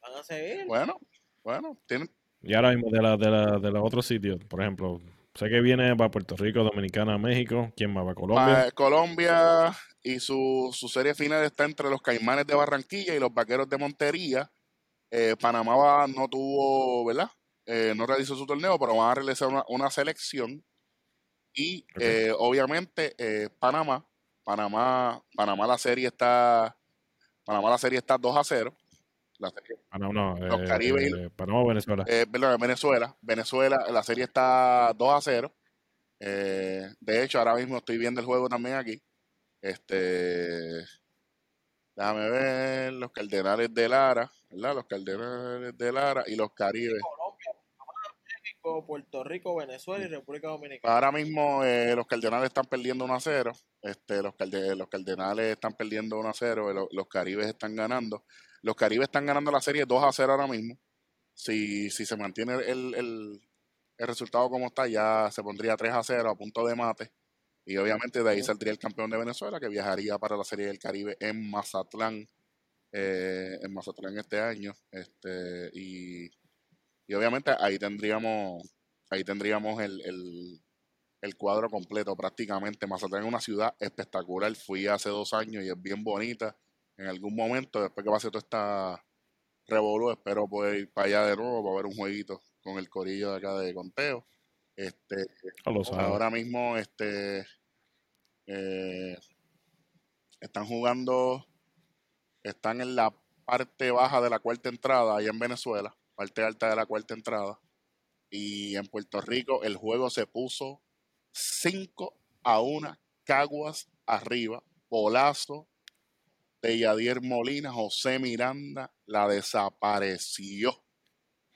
¿Van a seguir? Bueno, bueno, tienen. Y ahora mismo de, la, de, la, de los otros sitios, por ejemplo, sé que viene para Puerto Rico, Dominicana, México. ¿Quién más va? Colombia. Colombia y su, su, serie final está entre los Caimanes de Barranquilla y los Vaqueros de Montería. Eh, Panamá no tuvo, ¿verdad? Eh, no realizó su torneo, pero van a realizar una, selección. Y eh, obviamente Panamá, Panamá, Panamá la serie está Panamá la serie está 2 a 0. La serie, ah, no. Los eh, Caribe eh, Panamá Venezuela. Venezuela. Venezuela, la serie está 2 a 0. Eh, de hecho, ahora mismo estoy viendo el juego también aquí. Este. Déjame ver. Los Cardenales de Lara, ¿verdad? Los Cardenales de Lara y los Caribe. Puerto Rico, Venezuela y República Dominicana. Ahora mismo eh, los Cardenales están perdiendo 1 a 0. Este, los, los Cardenales están perdiendo 1 a 0. Los, los, Caribes están ganando. Los Caribes están ganando la serie 2 a 0 ahora mismo. Si, si se mantiene el, el, el resultado como está, ya se pondría 3 a 0 a punto de mate. Y obviamente de ahí saldría el campeón de Venezuela que viajaría para la Serie del Caribe en Mazatlán, eh, en Mazatlán este año. Este, y y obviamente ahí tendríamos, ahí tendríamos el, cuadro completo prácticamente. Mazatlán es una ciudad espectacular. Fui hace dos años y es bien bonita. En algún momento, después que pase toda esta revolú, espero poder ir para allá de nuevo para ver un jueguito con el corillo de acá de conteo. Este, ahora mismo, este, eh, están jugando, están en la parte baja de la cuarta entrada allá en Venezuela parte alta de la cuarta entrada. Y en Puerto Rico el juego se puso 5 a 1, Caguas arriba, Polazo de Yadier Molina, José Miranda la desapareció.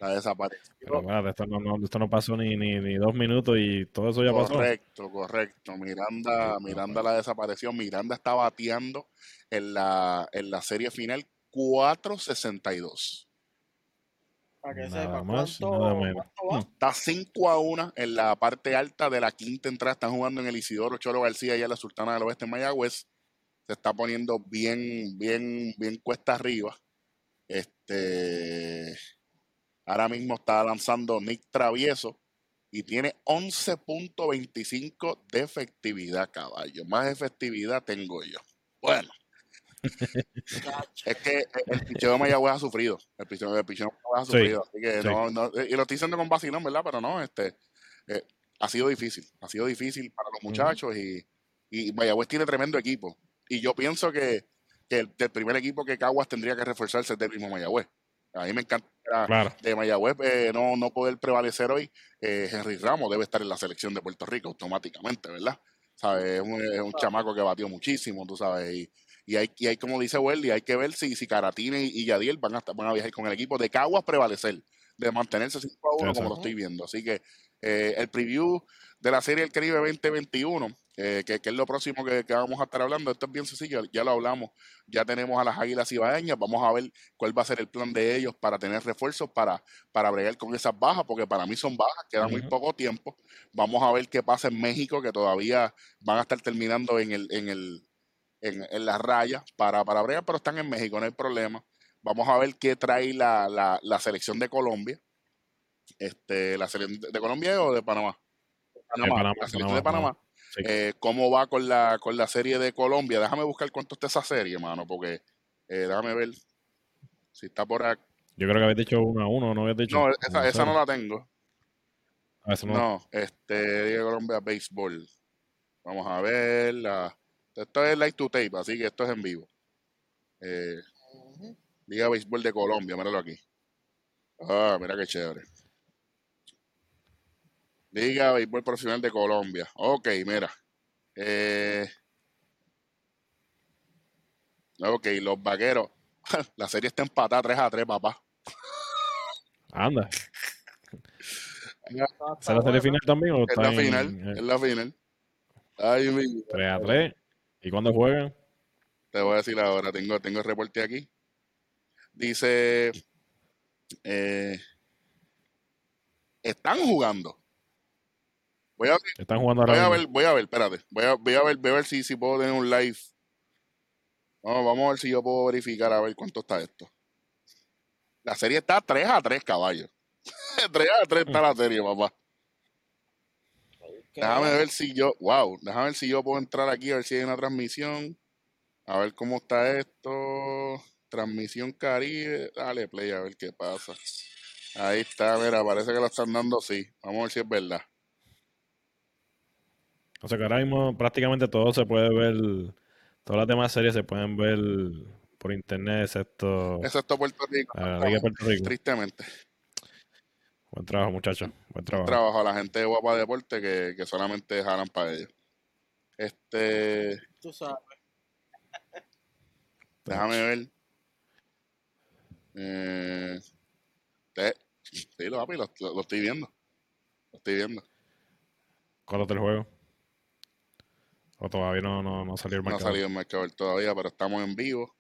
La desapareció. Pero espérate, esto no, no- esto no pasó ni, ni, ni dos minutos y todo eso ya pasó. Correcto, correcto. Miranda, Miranda la desapareció. Miranda está bateando en la, en la serie final 4.62. Para que Nada sepa más, cuánto, nada menos. cuánto va. Está 5 a 1 en la parte alta de la quinta entrada. Están jugando en el Isidoro Cholo García y en la Sultana del Oeste en Mayagüez. Se está poniendo bien, bien, bien cuesta arriba. Este ahora mismo está lanzando Nick Travieso y tiene 11.25 de efectividad, caballo. Más efectividad tengo yo. Bueno, es que el picheo de Mayagüez ha sufrido. El picheo, el picheo de Mayagüez ha Sí, sufrido. Así que sí. no, no- y lo estoy diciendo con vacilón, ¿verdad? Pero no, este eh, ha sido difícil. Ha sido difícil para los muchachos y, y Mayagüez tiene tremendo equipo. Y yo pienso que, que el, el primer equipo que Caguas tendría que reforzarse es del mismo Mayagüez. A mí me encanta Claro. de Mayagüez eh, no, no poder prevalecer hoy. eh, Henry Ramos debe estar en la selección de Puerto Rico automáticamente, ¿verdad? ¿Sabes? Es un, es un chamaco que batió muchísimo, tú sabes. Y, y hay, y hay, como dice Welly, hay que ver si, si Caratine y, y Yadiel van a, estar- van a viajar con el equipo de Caguas prevalecer, de mantenerse 5 a 1 como lo estoy viendo. Así que eh, el preview de la Serie del Caribe 2021, eh, que, que es lo próximo que, que vamos a estar hablando, esto es bien sencillo, ya lo hablamos, ya tenemos a las Águilas Ibaeñas, vamos a ver cuál va a ser el plan de ellos para tener refuerzos para, para bregar con esas bajas, porque para mí son bajas, queda muy Ujú. poco tiempo. Vamos a ver qué pasa en México, que todavía van a estar terminando en el, en el, en, en la raya para, para bregar, pero están en México, no hay problema. Vamos a ver qué trae la, la, la selección de Colombia. Este, la selección de de Colombia o de Panamá. Panamá, Panamá, la selección de Panamá, Panamá. Sí. Eh, ¿Cómo va con la, con la serie de Colombia? Déjame buscar cuánto está esa serie, mano, porque eh, déjame ver si está por aquí. Yo creo que habéis dicho 1 a 1, ¿no habéis dicho? No, esa, esa no la tengo. Ah, no. No, este, Liga Colombia Béisbol. Vamos a ver. La, esto es live to tape, así que esto es en vivo. Eh. Liga Béisbol de Colombia, míralo aquí. Ah, mira qué chévere. Liga Béisbol Profesional de Colombia. Ok, mira. Eh, ok, los vaqueros. La serie está empatada 3 a 3, papá. Anda. Está- está ¿Esa es la serie final también o Es la final, es la final. Ay, mi 3 a 3? ¿Y cuándo juegan? Te voy a decir ahora, tengo, tengo el reporte aquí. Dice, eh, están jugando. Voy a, ver- Están jugando voy ahora a ver, voy a ver, espérate. Voy a, voy a ver, voy a ver si, si puedo tener un live. Vamos, vamos a ver si yo puedo verificar a ver cuánto está esto. La serie está 3 a 3, caballos. 3 a 3 está la serie, papá. Déjame ver si yo, wow, déjame ver si yo puedo entrar aquí a ver si hay una transmisión. A ver cómo está esto. Transmisión Caribe. Dale play a ver qué pasa. Ahí está, mira, parece que lo están dando sí. Vamos a ver si es verdad. O sea que ahora mismo prácticamente todo se puede ver, todas las demás series se pueden ver por internet, excepto Excepto Puerto Rico. la Liga de Puerto Rico. Tristemente. Buen trabajo, muchachos. Buen trabajo. Trabajo a la gente de Guapa Deporte que, que solamente jalan para ellos. Este, Tú sabes. déjame ver. Eh, te- sí, lo, papi, lo, lo- lo estoy viendo. Lo estoy viendo. ¿Cuándo está el juego? O todavía no, no, no salió el No ha salido el marcador todavía, pero estamos en vivo.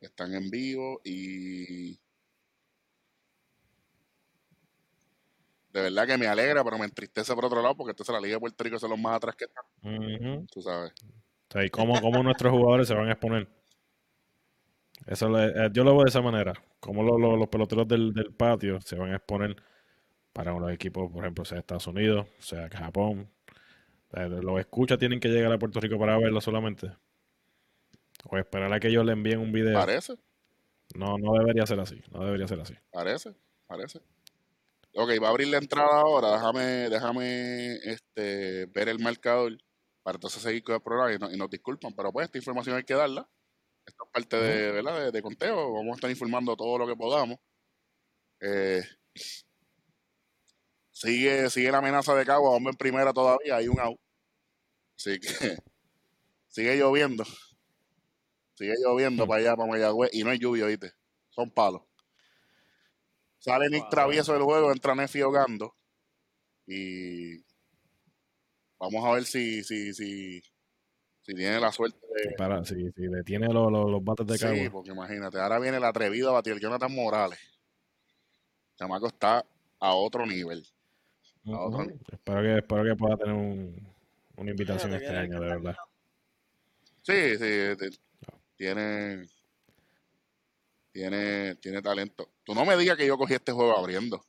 Están en vivo y. De verdad que me alegra, pero me entristece por otro lado, porque entonces la Liga de Puerto Rico son los más atrás que están, Ujú. tú sabes. O sea, y cómo, cómo nuestros jugadores se van a exponer. Eso le- eh, yo lo veo de esa manera. Cómo lo- lo- los peloteros del, del patio se van a exponer para los equipos, por ejemplo, sea Estados Unidos, sea Japón. Eh, Los escuchas tienen que llegar a Puerto Rico para verlo solamente. O esperar a que ellos le envíen un video. Parece, No, no debería ser así. No debería ser así. parece, parece. Ok, va a abrir la entrada ahora. Déjame, déjame este, ver el marcador para entonces seguir con el programa y, no- y nos disculpan, pero pues esta información hay que darla. Esto es parte de, ¿verdad? de, de conteo. Vamos a estar informando todo lo que podamos. Eh, sigue, sigue la amenaza de Cagua, vamos en primera todavía, hay un out. Así que sigue lloviendo. Sigue lloviendo Hmm. para allá, para Mayagüez, y no hay lluvia, ¿viste? Son palos. Sale Nick Wow. Travieso del juego, entra Nefi Ogando. Y vamos a ver si, si, si, si tiene la suerte de. Para, si, si detiene los, los, los bates de Sí, Cagua. porque imagínate, ahora viene el atrevido a batir Jonathan Morales. El chamaco está a otro nivel. a otro Ujú. Espero que, espero que pueda tener un, una invitación este año, de verdad. Sí, sí, de- tiene, tiene, tiene talento. Tú no me digas que yo cogí este juego abriendo.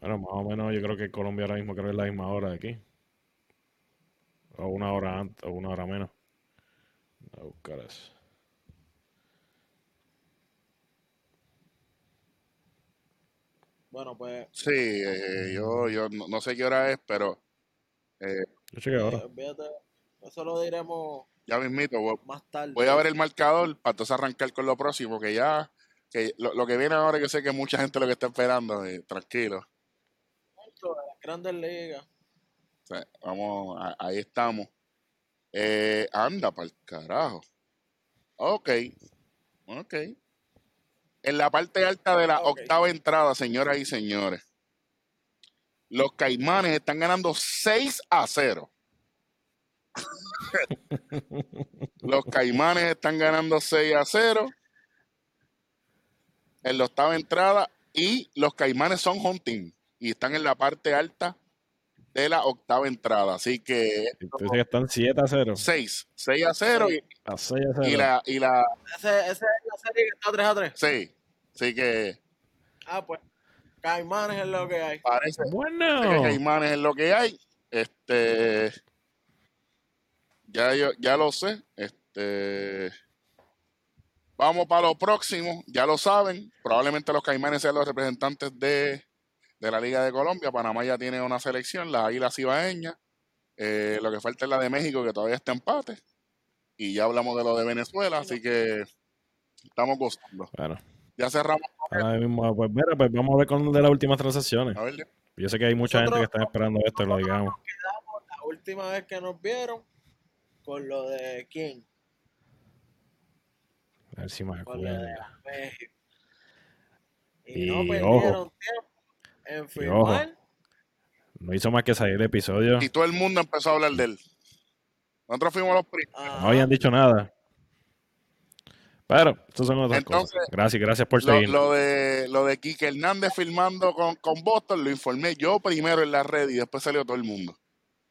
Bueno, más o menos yo creo que Colombia ahora mismo creo que es la misma hora de aquí. O una hora antes, o una hora menos. A buscar eso. Bueno, pues, Sí, eh, yo, yo no, no sé qué hora es, pero Yo chequeo ahora. eh, olvídate, eso lo diremos ya mismito. Voy, más tarde. voy a ver el marcador para entonces arrancar con lo próximo, que ya, que lo, lo que viene ahora, que sé que mucha gente lo que está esperando, eh, tranquilo. de las grandes ligas. O sea, vamos, a- ahí estamos. Eh, anda, para el carajo. Ok, ok. En la parte alta de la octava entrada, señoras y señores, los caimanes están ganando 6 a 0. los caimanes están ganando 6 a 0 en la octava entrada y los caimanes son home team y están en la parte alta de la octava entrada. Así que Entonces están 7 a 0. 6, 6 a 0 y, A 6 a 0. y la, y la, Ese, ese es la serie que está 3 a 3. sí, así que Ah, pues. Caimanes es lo que hay. parece que Bueno. Caimanes es lo que hay. Este, ya yo, ya lo sé. Este, vamos para lo próximo. Ya lo saben. Probablemente los Caimanes sean los representantes de, de la Liga de Colombia. Panamá ya tiene una selección, la Águilas Ibaeñas. Eh, lo que falta es la de México, que todavía está empate. Y ya hablamos de lo de Venezuela, así que estamos gozando. Bueno, Ya cerramos. ahora mismo, pues mira, pues vamos a ver con de las últimas transacciones. A ver, Yo sé que hay mucha gente que está esperando esto, lo digamos. La última vez que nos vieron con lo de quién? A ver si me acuerdo. Y, Y no ojo. perdieron tiempo en ojo. firmar. No hizo más que salir el episodio. y todo el mundo empezó a hablar de él. Nosotros fuimos los primeros. Ajá. No habían dicho nada. Pero, eso son otras Entonces, cosas. Gracias, gracias por Lo, seguir. lo de lo de Quique Hernández firmando con, con Boston lo informé yo primero en la red y después salió todo el mundo.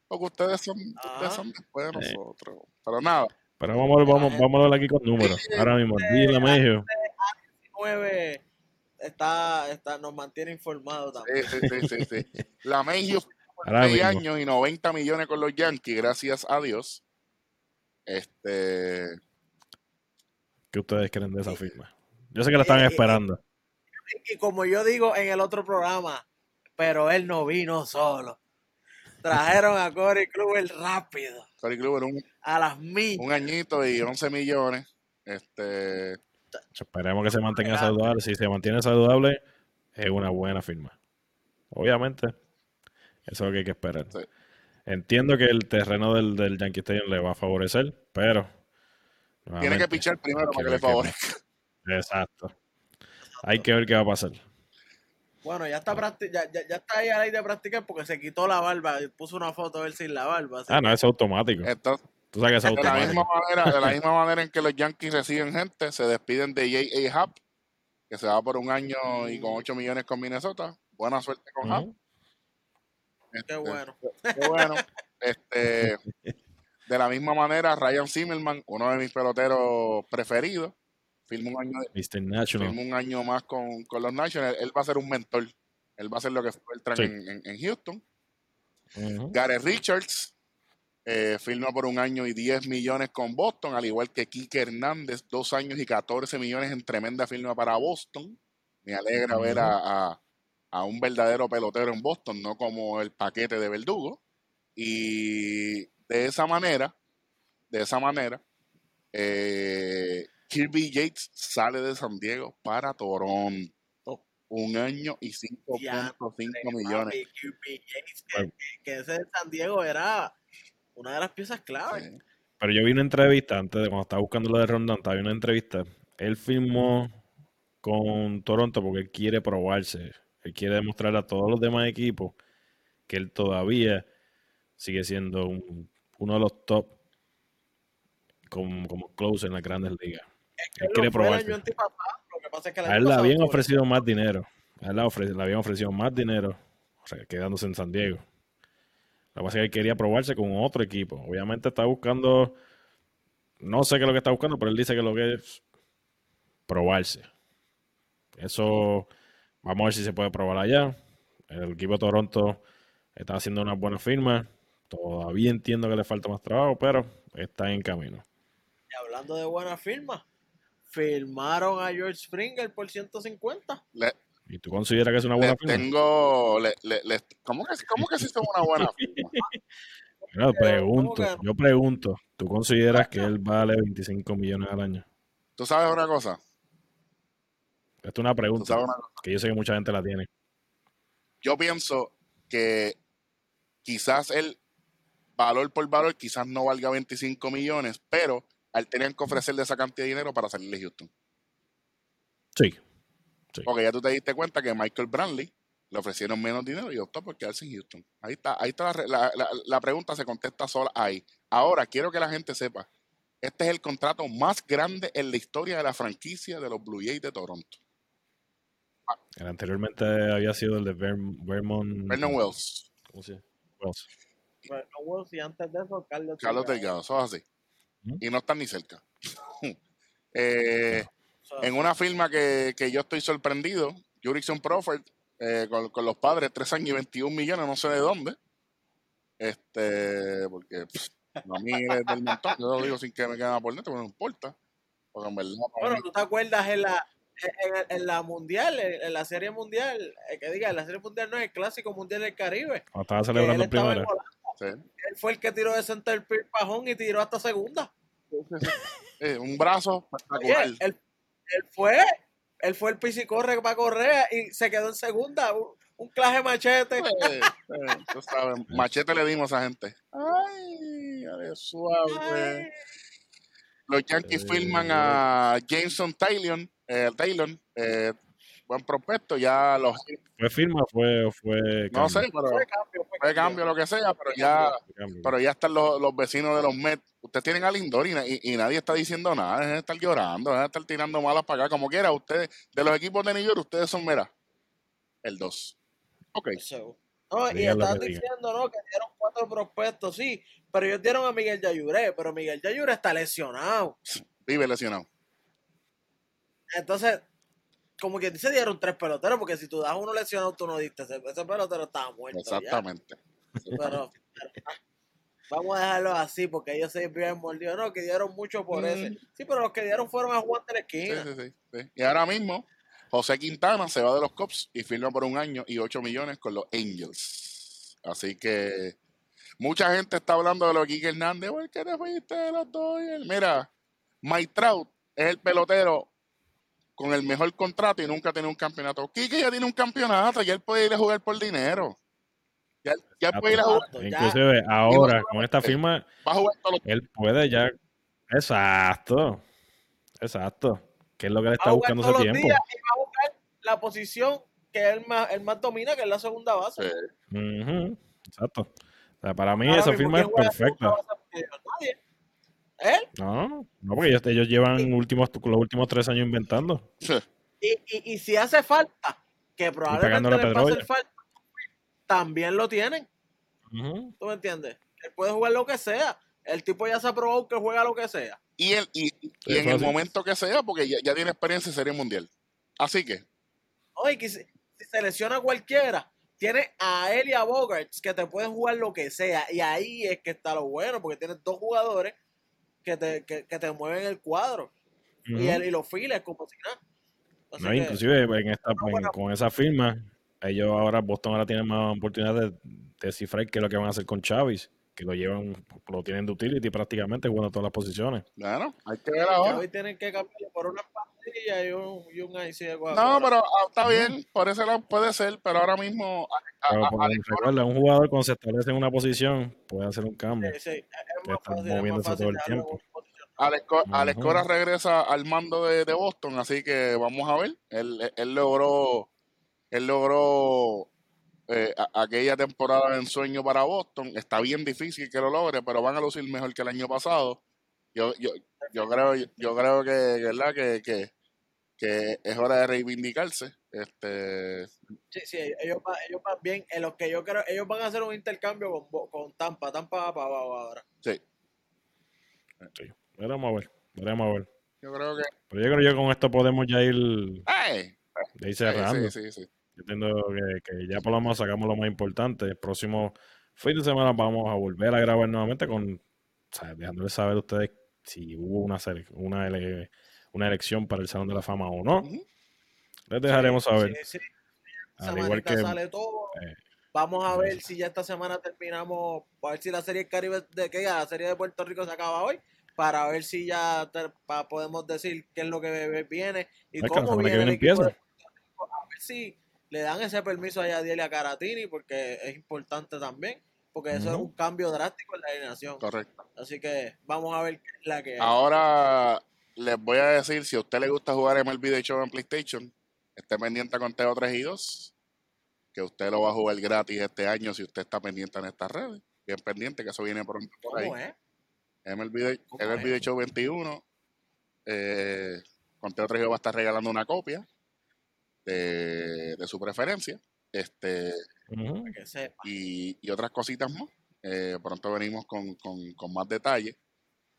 Porque ustedes son, ustedes Ajá. son después de Sí. nosotros. Pero nada, Pero vamos, a ver- vamos, vamos a hablar aquí con números. Ahora mismo, dile Mejio. 9 está, está, nos mantiene informados también. sí, sí, sí, sí, sí. La Mayhew fue por Ahora 6 mismo. años y 90 millones con los Yankees, gracias a Dios. Este, ¿Qué ustedes creen de esa firma? Yo sé que la estaban Eh, eh, esperando. Y como yo digo en el otro programa, pero él no vino solo. Trajeron a Corey Kluber rápido, Corey Kluber un, a las mil. un añito y 11 millones. Este, Esperemos que se mantenga saludable. Si se mantiene saludable, es una buena firma. Obviamente, eso es lo que hay que esperar. Sí. Entiendo que el terreno del, del Yankee Stadium le va a favorecer, pero. Tiene que pichar primero para que le qué favorezca. Exacto. Hay que ver qué va a pasar. Bueno, ya está, practi- ya, ya, ya está ahí a la de practicar porque se quitó la barba y puso una foto de él sin la barba. así Ah, no, es automático. Entonces, Tú sabes que es De la, automático. misma manera, de la misma manera en que los Yankees reciben gente, se despiden de J.A. Happ, que se va por un año y con 8 millones con Minnesota. Buena suerte con Happ. Ujú. Qué Este, bueno. qué bueno. Este, de la misma manera, Ryan Zimmerman, uno de mis peloteros preferidos, firma un año, de- Mr. National. firma un año más con, con los Nationals. Él va a ser un mentor. Él va a ser lo que fue Beltrán Sí. en, en- en Houston. Ujú. Gareth Richards eh, firma por un año y 10 millones con Boston, al igual que Kike Hernández, dos años y 14 millones en tremenda firma para Boston. Me alegra ver a, a- a un verdadero pelotero en Boston, no como el paquete de Verdugo. Y de esa manera, de esa manera, eh, Kirby Yates sale de San Diego para Toronto. Un año y 5.5 millones. Papi, Yates, que, que ese de San Diego era una de las piezas clave. Sí. Pero yo vi una entrevista antes de cuando estaba buscando lo de Rondon, estaba viendo una entrevista. Él firmó con Toronto porque él quiere probarse. Él quiere demostrarle a todos los demás equipos que él todavía sigue siendo un- uno de los top como, como close en las grandes ligas. Él Él quiere antipasado, Lo que pasa es que A él le habían ofrecido más dinero. A él le, ofre- le habían ofrecido más dinero o sea, quedándose en San Diego. Lo que pasa es que él quería probarse con otro equipo. Obviamente está buscando, no sé qué es lo que está buscando, pero él dice que lo que es probarse. Eso, vamos a ver si se puede probar allá. El equipo de Toronto está haciendo unas buenas firmas. Todavía entiendo que le falta más trabajo, pero está en camino. Y hablando de buenas firmas, firmaron a George Springer por 150. Le, ¿Y tú consideras que es una le buena firma? tengo. Le, le- le- ¿cómo, que, ¿Cómo que sí son una buena firma? Yo pregunto, yo pregunto, ¿tú consideras que él vale 25 millones al año? ¿Tú sabes una cosa? Esto es una ¿Tú pregunta una que yo sé que mucha gente la tiene. Yo pienso que quizás el valor por valor quizás no valga 25 millones, pero al tener que ofrecerle esa cantidad de dinero para salir de Houston. Sí. Porque ya tú te diste cuenta que Michael Brantley le ofrecieron menos dinero y optó por quedarse en Houston. Ahí está, ahí está la, la- la- pregunta se contesta sola ahí. Ahora, quiero que la gente sepa, este es el contrato más grande en la historia de la franquicia de los Blue Jays de Toronto. El anteriormente había sido el de Ver- Vermont. Vernon Wells, ¿Cómo se llama? Wells. Bueno, Wolves, y antes de eso, Carlos, Carlos Delgado. Eso es así. Y no están ni cerca. Eh, en una firma que, que yo estoy sorprendido, Jurickson Crawford, eh, con, con los padres, 3 años y 21 millones, no sé de dónde. Este, porque pff, a mí es del montón, yo lo digo sin que me queden por dentro, pero no importa. Porque en verdad, Bueno, ¿tú te acuerdas en la, en, en la mundial, en, en la serie mundial, que diga, en la serie mundial no es el clásico mundial del Caribe? Estaba celebrando en estaba primera. Holanda, sí. él fue el que tiró de center field pajón y tiró hasta segunda. Eh, un brazo Oye, espectacular. él, él fue, él fue el pisicorre para correr y se quedó en segunda. Un, un claje machete. Eh, eh, tú sabes, machete le dimos a esa gente. Ay, suave. Ay, Los Yankees Eh, firman a Jameson Taylor, eh, Taylor eh, buen prospecto, ya los ¿Fue firma o fue, o fue no sé, pero fue cambio, fue fue cambio lo que sea, pero ya, pero ya están los, los vecinos de los Mets. Ustedes tienen a Lindor y, na- y- y nadie está diciendo nada, dejen de estar llorando, dejen de estar tirando malas para acá, como quiera, ustedes, de los equipos de New York, ustedes son, mira, el 2. Ok, So, No, y digan. diciendo, ¿no? Que dieron cuatro prospectos, sí, pero ellos dieron a Miguel Yayuré, pero Miguel Yayuré está lesionado. vive lesionado. Entonces, como que dice, dieron tres peloteros, porque si tú das uno lesionado, tú no diste, ese, ese pelotero estaba muerto. ya. Exactamente. Pero, vamos a dejarlo así, porque ellos se bien mordidos, no, que dieron mucho por Mm. ese. Sí, pero los que dieron fueron a Juan de la Sí, esquina. sí, sí, sí. Y ahora mismo, José Quintana se va de los Cubs y firma por un año y 8 millones con los Angels. Así que mucha gente está hablando de lo Quique Hernández. ¿Por qué te fuiste de los Dodgers? Mira, Mike Trout es el pelotero con el mejor contrato y nunca tiene un campeonato. Quique ya tiene un campeonato, ya él puede ir a jugar por dinero. Ya, ya él puede ir a jugar, ya. Inclusive ahora, con esta firma, va a jugar todos los él puede ya. Exacto. Exacto. Que es lo que él Va está buscando todos hace los tiempo. días y va a jugar la posición que él más, él más domina, que es la segunda base. Sí. Exacto. O sea, para mí Ahora esa firma es ¿quién juega segunda perfecta. base? Nadie. ¿Él? No, no, porque ellos, ellos llevan últimos, los últimos tres años inventando. Y, y, y si hace falta, que probablemente les va a hacer Pedroia. falta, también lo tienen. Ujú. ¿Tú me entiendes? Él puede jugar lo que sea. El tipo ya se ha probado que juega lo que sea. Y, él, y, en el momento que sea, porque ya, ya tiene experiencia en Serie Mundial. Así que, Oye, que si, si se lesiona cualquiera, tiene a él y a Bogarts que te pueden jugar lo que sea. Y ahí es que está lo bueno, porque tienes dos jugadores que te, que, que te mueven el cuadro. Y, él, y los files como si nada. Así No, que- inclusive en esta, bueno. con esa firma, ellos ahora, Boston ahora tiene más oportunidad de descifrar qué es lo que van a hacer con Chávez, que lo llevan, lo tienen de utility prácticamente jugando todas las posiciones. bueno, hay que ver ahora. hoy tienen que cambiar por una pastilla y un, y un IC de No, pero ah, está bien, por ese lado puede ser, pero ahora mismo a- a- Pero a- como Alex Cora- recuerda, un jugador cuando se establece en una posición puede hacer un cambio. Sí, sí, es, es que más estar fácil, es más moviéndose fácil todo el tiempo. Alex, Co- Ujú. Alex Cora regresa al mando de, de Boston, así que vamos a ver. Él, él- él logró, él logró eh, a- aquella temporada de ensueño para Boston. Está bien difícil que lo logre, pero van a lucir mejor que el año pasado. Yo, yo, yo creo, yo creo que, ¿verdad? Que, que, que es hora de reivindicarse. Este, Sí, sí, ellos, van- ellos van bien. En los que yo creo, ellos van a hacer un intercambio con, Bo- con Tampa. Tampa va para abajo ahora. sí, Sí. Veremos a ver. Veremos a ver. yo creo que. Pero yo creo que con esto podemos ya ir, ¡Ey! ya ir cerrando. sí, sí, sí. Yo entiendo que, que ya por lo menos sacamos lo más importante. El próximo fin de semana vamos a volver a grabar nuevamente con, o sea, dejándoles saber a ustedes si hubo una, una, ele- una elección para el Salón de la Fama o no. Les dejaremos saber. Sí, sí. Al igual que sale todo. eh, Vamos a ver si ya esta semana terminamos, a ver si la serie Caribe, de que ya la serie de Puerto Rico se acaba hoy, para ver si ya te- pa- podemos decir qué es lo que viene y la cómo semana que viene el viene empieza. de Puerto Rico. A ver si le dan ese permiso a Yadiel y a Caratini, porque es importante también, porque eso es un cambio drástico en la alineación. Correcto. Así que vamos a ver qué es la que hay. Ahora les voy a decir, si a usted le gusta jugar MLB The Show en PlayStation, esté pendiente con Teo 3 y 2, que usted lo va a jugar gratis este año si usted está pendiente en estas redes. Bien pendiente, que eso viene pronto por ahí. ¿Cómo es? MLB, ¿Cómo MLB es? Show 21, eh, con Teo 3 y 2 va a estar regalando una copia de, de su preferencia. Este, y, y otras cositas más. Eh, pronto venimos con, con, con más detalle.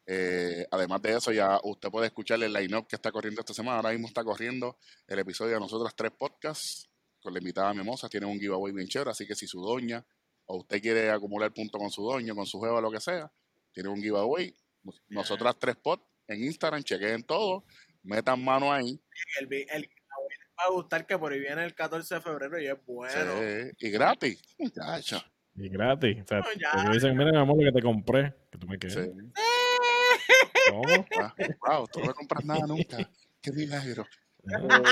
Eh, además de eso, ya usted puede escuchar el line-up que está corriendo esta semana. Ahora mismo está corriendo el episodio de Nosotros Tres Podcasts con la invitada Mimosa. Tiene un giveaway bien chévere, así que si su doña o usted quiere acumular puntos con su doño, con su juego, lo que sea, tiene un giveaway. Nosotras Tres Pod en Instagram, chequeen todo, metan mano ahí. El, el, va a gustar que por ahí viene el 14 de febrero y es bueno. Sí, y gratis. Muchacho. Y gratis. O sea, No, ya. dicen, mira, mi amor, lo que te compré. Que tú me quedes. Sí. ¿Cómo? Ah, wow, tú no me compras nada nunca. Qué milagro.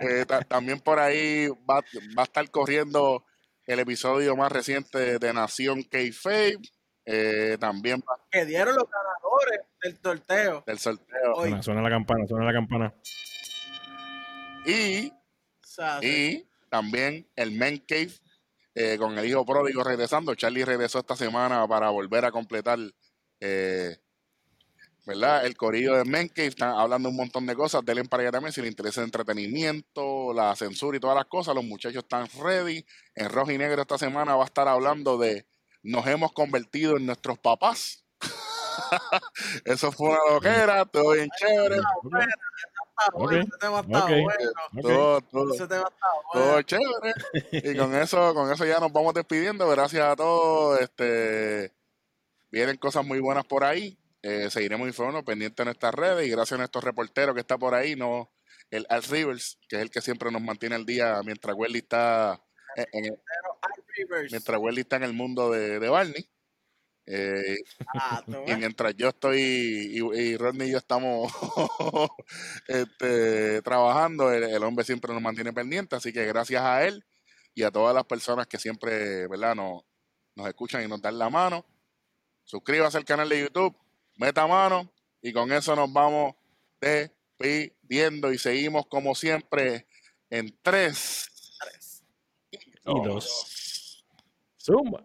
Eh, ta- también por ahí va, va a estar corriendo el episodio más reciente de Nación K-Fave. Eh, también va Que dieron los ganadores del sorteo. del sorteo. Hoy. Suena, suena la campana, suena la campana. Y, y también el Men Cave eh, con el hijo pródigo regresando. Charlie regresó esta semana para volver a completar eh, ¿verdad? El corillo de Men Cave. Están hablando un montón de cosas. Denle para allá también si le interesa el entretenimiento, la censura y todas las cosas. Los muchachos están ready. En rojo y negro esta semana va a estar hablando de nos hemos convertido en nuestros papás. Eso fue una loquera, todo bien chévere. Está bueno, Ok, ese tema está ok. bueno. Ok. Todo, todo, Ese tema está todo bueno. chévere. Y con eso, con eso ya nos vamos despidiendo. Gracias a todos. Este vienen cosas muy buenas por ahí. Eh, seguiremos informando pendientes en nuestras redes. Y gracias a nuestro reportero que está por ahí, no el Al Rivers, que es el que siempre nos mantiene al día mientras Welly está en, en el- mientras Welly está en el mundo de, de Barney. Eh, Ah, y mientras yo estoy y, y Rodney y yo estamos este, trabajando, el, el hombre siempre nos mantiene pendiente, así que gracias a él y a todas las personas que siempre ¿verdad? Nos, nos escuchan y nos dan la mano. Suscríbase al canal de YouTube, meta mano y con eso nos vamos despidiendo y seguimos como siempre en tres Y dos. Zumba.